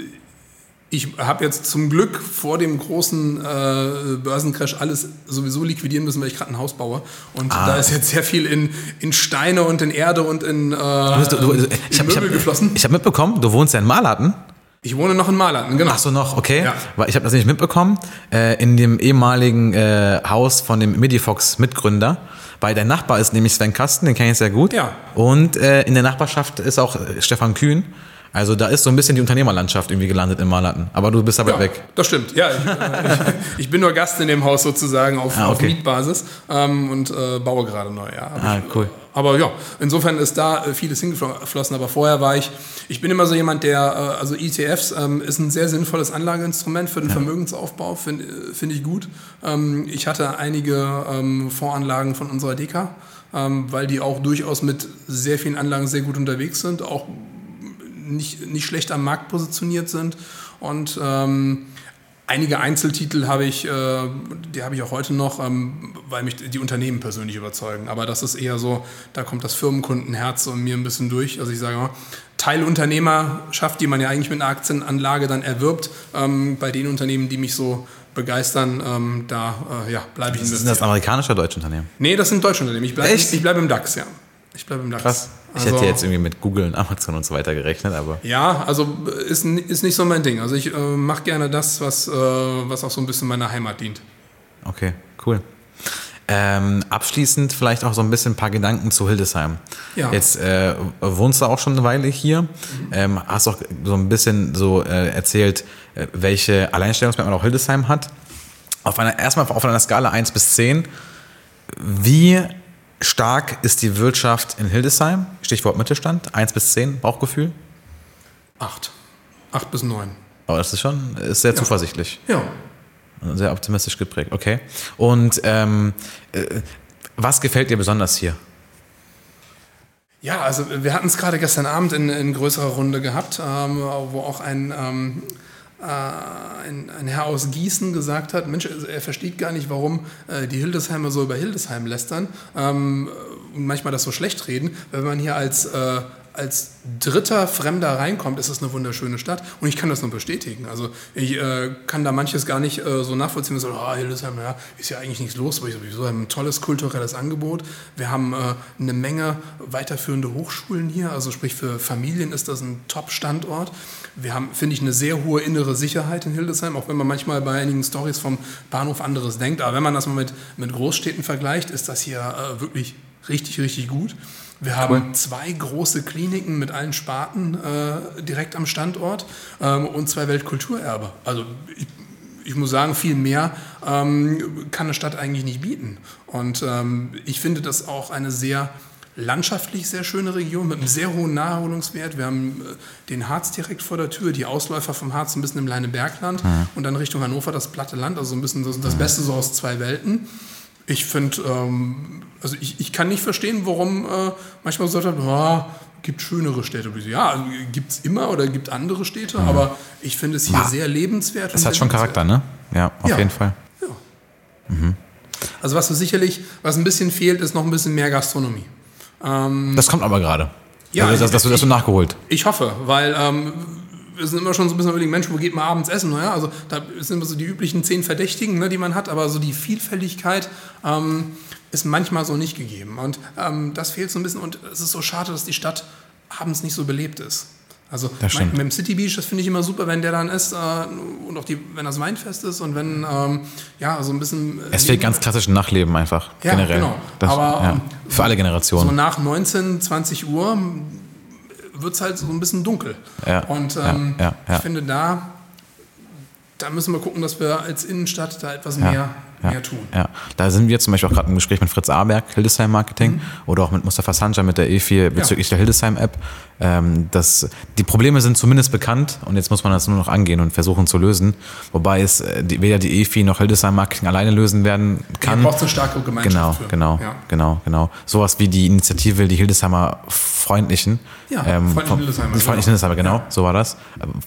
ich habe jetzt zum Glück vor dem großen äh, Börsencrash alles sowieso liquidieren müssen, weil ich gerade ein Haus baue. Und ah. da ist jetzt sehr viel in, in Steine und in Erde und in, äh, du, du, du, ich hab, Möbel ich hab, geflossen. Ich habe mitbekommen, du wohnst ja in Mahlatten. Ich wohne noch in Mahlatten, genau. Ach so, noch, okay. Ja. Weil ich habe das nicht mitbekommen. Äh, in dem ehemaligen äh, Haus von dem Midifox-Mitgründer. Weil dein Nachbar ist nämlich Sven Kasten, den kenne ich sehr gut. Ja. Und äh, in der Nachbarschaft ist auch äh, Stefan Kühn. Also da ist so ein bisschen die Unternehmerlandschaft irgendwie gelandet in Malatten. Aber du bist da weit ja, weg. Das stimmt. Ja, ich, äh, ich, bin nur Gast in dem Haus sozusagen auf, ah, okay. auf Mietbasis ähm, und äh, baue gerade neu. Ja, ah, ich, cool. Aber ja, insofern ist da äh, vieles hingeflossen. Aber vorher war ich, ich bin immer so jemand, der, äh, also ETFs ähm, ist ein sehr sinnvolles Anlageinstrument für den ja. Vermögensaufbau, finde find ich gut. Ähm, ich hatte einige ähm, Voranlagen von unserer DK, ähm, weil die auch durchaus mit sehr vielen Anlagen sehr gut unterwegs sind, auch nicht, nicht schlecht am Markt positioniert sind. Und ähm, einige Einzeltitel habe ich, äh, die habe ich auch heute noch, ähm, weil mich die Unternehmen persönlich überzeugen. Aber das ist eher so, da kommt das Firmenkundenherz und mir ein bisschen durch. Also ich sage mal, Teilunternehmerschaft, die man ja eigentlich mit einer Aktienanlage dann erwirbt, ähm, bei den Unternehmen, die mich so begeistern, ähm, da äh, ja, bleibe ich investiert. Sind das amerikanische oder deutsche Unternehmen? Nee, das sind deutsche Unternehmen. Ich bleibe bleib im DAX, ja. Ich bleibe im DAX. Krass. Ich Also- hätte jetzt irgendwie mit Google und Amazon und so weiter gerechnet, aber Ja, also äh, ist, ist nicht so mein Ding. Also ich äh, mache gerne das, was, äh, was auch so ein bisschen meiner Heimat dient. okay, cool. Ähm, abschließend vielleicht auch so ein bisschen ein paar Gedanken zu Hildesheim. Ja. Jetzt äh, wohnst du auch schon eine Weile hier, ähm, hast auch so ein bisschen so äh, erzählt, äh, welche Alleinstellungsmerkmale auch Hildesheim hat. Auf einer, erstmal auf einer Skala 1 bis 10, wie stark ist die Wirtschaft in Hildesheim? Stichwort Mittelstand, 1 bis 10, Bauchgefühl? Acht. Acht bis neun. Aber das ist schon ist sehr zuversichtlich. Ja. Sehr optimistisch geprägt, okay. Und ähm, äh, was gefällt dir besonders hier? Ja, also wir hatten es gerade gestern Abend in, in größerer Runde gehabt, ähm, wo auch ein, ähm, äh, ein, ein Herr aus Gießen gesagt hat, Mensch, er versteht gar nicht, warum äh, die Hildesheimer so über Hildesheim lästern ähm, und manchmal das so schlecht reden. Wenn man hier als, äh, als dritter Fremder reinkommt, ist es eine wunderschöne Stadt und ich kann das nur bestätigen. Also ich äh, kann da manches gar nicht äh, so nachvollziehen, so, ah, Hildesheim, ja, ist ja eigentlich nichts los, aber sowieso haben ein tolles kulturelles Angebot. Wir haben äh, eine Menge weiterführende Hochschulen hier, also sprich für Familien ist das ein Top-Standort. Wir haben, finde ich, eine sehr hohe innere Sicherheit in Hildesheim, auch wenn man manchmal bei einigen Stories vom Bahnhof anderes denkt. Aber wenn man das mal mit, mit Großstädten vergleicht, ist das hier äh, wirklich richtig, richtig gut. Wir haben zwei große Kliniken mit allen Sparten äh, direkt am Standort ähm, und zwei Weltkulturerbe. Also ich, ich muss sagen, viel mehr ähm, kann eine Stadt eigentlich nicht bieten. Und ähm, ich finde das auch eine sehr landschaftlich sehr schöne Region mit einem sehr hohen Naherholungswert. Wir haben äh, den Harz direkt vor der Tür, die Ausläufer vom Harz ein bisschen im Leinebergland und dann Richtung Hannover das platte Land, also so ein bisschen das, das Beste so aus zwei Welten. Ich finde, ähm, also ich, ich kann nicht verstehen, warum äh, manchmal so sagt, oh, gibt schönere Städte. Ja, gibt es immer oder gibt andere Städte, aber ich finde es hier Ja. sehr lebenswert. Und hat schon. Charakter, ne? Ja, auf Ja. jeden Fall. Also was so sicherlich, was ein bisschen fehlt, ist noch ein bisschen mehr Gastronomie. Das kommt aber gerade. Ja, also, das, das, wird- das wird nachgeholt. Ich hoffe, weil ähm, wir sind immer schon so ein bisschen überlegen, Mensch, wo geht man abends essen? Naja, also da sind immer so die üblichen zehn Verdächtigen, ne, die man hat, aber so die Vielfältigkeit ähm, ist manchmal so nicht gegeben. Und ähm, das fehlt so ein bisschen und es ist so schade, dass die Stadt abends nicht so belebt ist. Also mit dem City Beach, das finde ich immer super, wenn der dann ist äh, und auch die, wenn das Weinfest ist und wenn ähm, ja so ein bisschen. äh, Es fehlt ganz klassisch Nachleben einfach, Ja, generell. genau. Das, Aber, ja, ähm, für alle so Generationen. nach 19, 20 Uhr wird es halt so ein bisschen dunkel. Ja, Und ja, ähm, ja, ja. ich finde, da, da müssen wir gucken, dass wir als Innenstadt da etwas Ja, mehr, ja, mehr tun. Ja, da sind wir zum Beispiel auch gerade im Gespräch mit Fritz Aberg, Hildesheim Marketing, Mhm. oder auch mit Mustafa Sanja mit der E4 bezüglich der Hildesheim-App. Ähm, das, die Probleme sind zumindest bekannt und jetzt muss man das nur noch angehen und versuchen zu lösen. Wobei es äh, die, weder die E4 noch Hildesheim Marketing alleine lösen werden kann. Hier braucht eine starke Gemeinschaft Genau, für. genau, Ja. genau, genau. Sowas wie die Initiative, die Hildesheimer Freundlichen. Ja, ähm, Freundlichen Hildesheimer, Die Freundlichen genau. Hildesheimer, genau, so war das.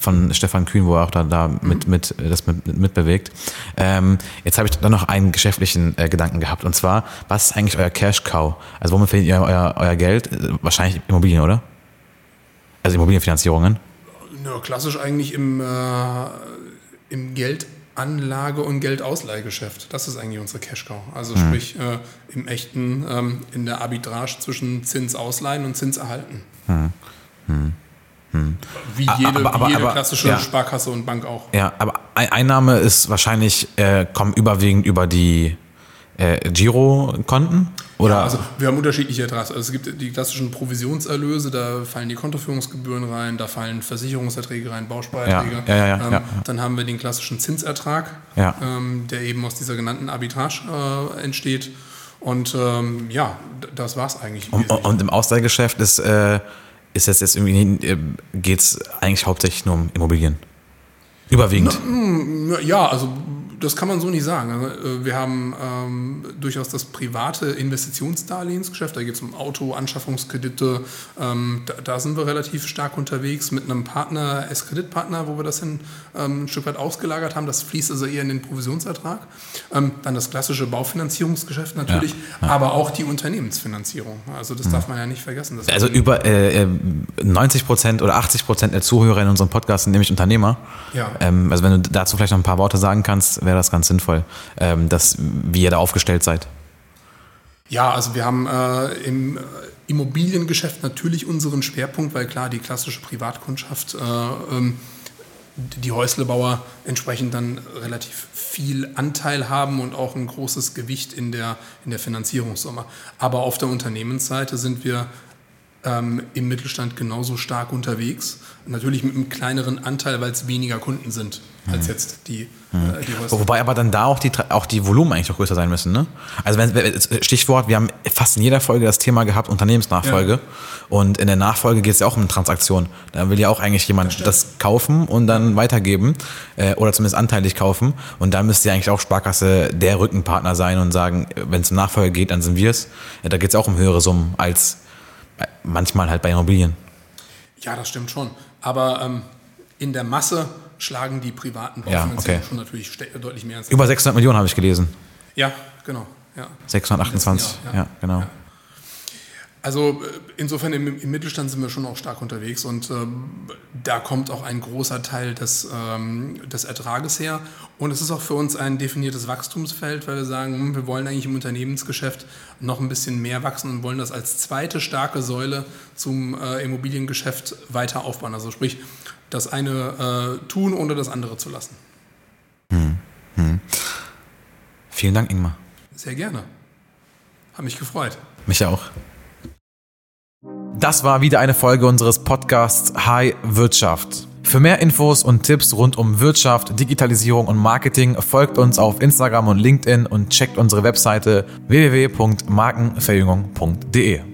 Von Stefan Kühn, wo er auch da, da Mhm. mit, mit, das mit, mit, mitbewegt. Ähm, jetzt habe ich dann noch einen geschäftlichen äh, Gedanken gehabt. Und zwar, was ist eigentlich euer Cash Cow? Also womit verdient ihr euer, euer Geld? Äh, Wahrscheinlich Immobilien, oder? Also Immobilienfinanzierungen. Ja, klassisch eigentlich im, äh, im Geldanlage- und Geldausleihgeschäft. Das ist eigentlich unsere Cash-Cow. Also Mhm. sprich äh, im echten, ähm, in der Arbitrage zwischen Zins ausleihen und Zins erhalten. Wie jede, Mhm. aber- aber- wie jede aber- klassische ja. Sparkasse und Bank auch. Ja, aber Ein- Einnahme ist wahrscheinlich, äh, kommen überwiegend über die äh, Girokonten? Oder? Also wir haben unterschiedliche Adressen. Also es gibt die klassischen Provisionserlöse, da fallen die Kontoführungsgebühren rein, da fallen Versicherungserträge rein, Bausparerträge. Ja, ja, ja, ja, ähm, ja. Dann haben wir den klassischen Zinsertrag, Ja. ähm, der eben aus dieser genannten Arbitrage äh, entsteht. Und ähm, ja, das war es eigentlich. Und, und im Ausleihgeschäft ist, äh, ist jetzt, jetzt irgendwie, äh, geht es eigentlich hauptsächlich nur um Immobilien. Überwiegend. Ja, also das kann man so nicht sagen. Also, äh, Wir haben ähm, durchaus das private Investitionsdarlehensgeschäft. Da geht es um Auto, Anschaffungskredite. Ähm, da, da sind wir relativ stark unterwegs mit einem Partner, S-Kreditpartner, wo wir das hin, ähm, ein Stück weit ausgelagert haben. Das fließt also eher in den Provisionsertrag. Ähm, dann das klassische Baufinanzierungsgeschäft natürlich, aber auch die Unternehmensfinanzierung. Also das darf man ja nicht vergessen. Also über äh, äh, 90 Prozent oder 80 Prozent der Zuhörer in unserem Podcast sind nämlich Unternehmer. Ja. Ähm, also wenn du dazu vielleicht noch ein paar Worte sagen kannst, wäre das ganz sinnvoll, ähm, dass, wie ihr da aufgestellt seid. Ja, also wir haben äh, im äh, Immobiliengeschäft natürlich unseren Schwerpunkt, weil klar die klassische Privatkundschaft, äh, ähm, die Häuslebauer entsprechend dann relativ viel Anteil haben und auch ein großes Gewicht in der, in der Finanzierungssumme. Aber auf der Unternehmensseite sind wir ähm, im Mittelstand genauso stark unterwegs. Natürlich mit einem kleineren Anteil, weil es weniger Kunden sind als jetzt die, mhm. äh, die Häuser. Wobei aber dann da auch die, auch die Volumen eigentlich auch größer sein müssen. Ne? Also wenn, Stichwort, wir haben fast in jeder Folge das Thema gehabt, Unternehmensnachfolge. Ja. Und in der Nachfolge geht es ja auch um Transaktion. Da will ja auch eigentlich jemand das, das kaufen und dann weitergeben äh, oder zumindest anteilig kaufen. Und da müsste ja eigentlich auch Sparkasse der Rückenpartner sein und sagen, wenn es um Nachfolge geht, dann sind wir es. Ja, da geht es auch um höhere Summen als manchmal halt bei Immobilien. Ja, das stimmt schon. Aber ähm, in der Masse schlagen die privaten ja, okay. schon natürlich deutlich mehr. Als Über 600 Millionen habe ich gelesen. Ja, genau. Ja. 628, ja, ja, genau. Also äh, insofern im, im, Mittelstand sind wir schon auch stark unterwegs und ähm, da kommt auch ein großer Teil des, ähm, des Ertrages her. Und es ist auch für uns ein definiertes Wachstumsfeld, weil wir sagen, hm, wir wollen eigentlich im Unternehmensgeschäft noch ein bisschen mehr wachsen und wollen das als zweite starke Säule zum äh, Immobiliengeschäft weiter aufbauen. Also sprich, das eine äh, tun, ohne das andere zu lassen. Hm, hm. Vielen Dank, Ingmar. Sehr gerne. Hat mich gefreut. Mich auch. Das war wieder eine Folge unseres Podcasts High Wirtschaft. Für mehr Infos und Tipps rund um Wirtschaft, Digitalisierung und Marketing folgt uns auf Instagram und LinkedIn und checkt unsere Webseite www.markenverjüngung.de.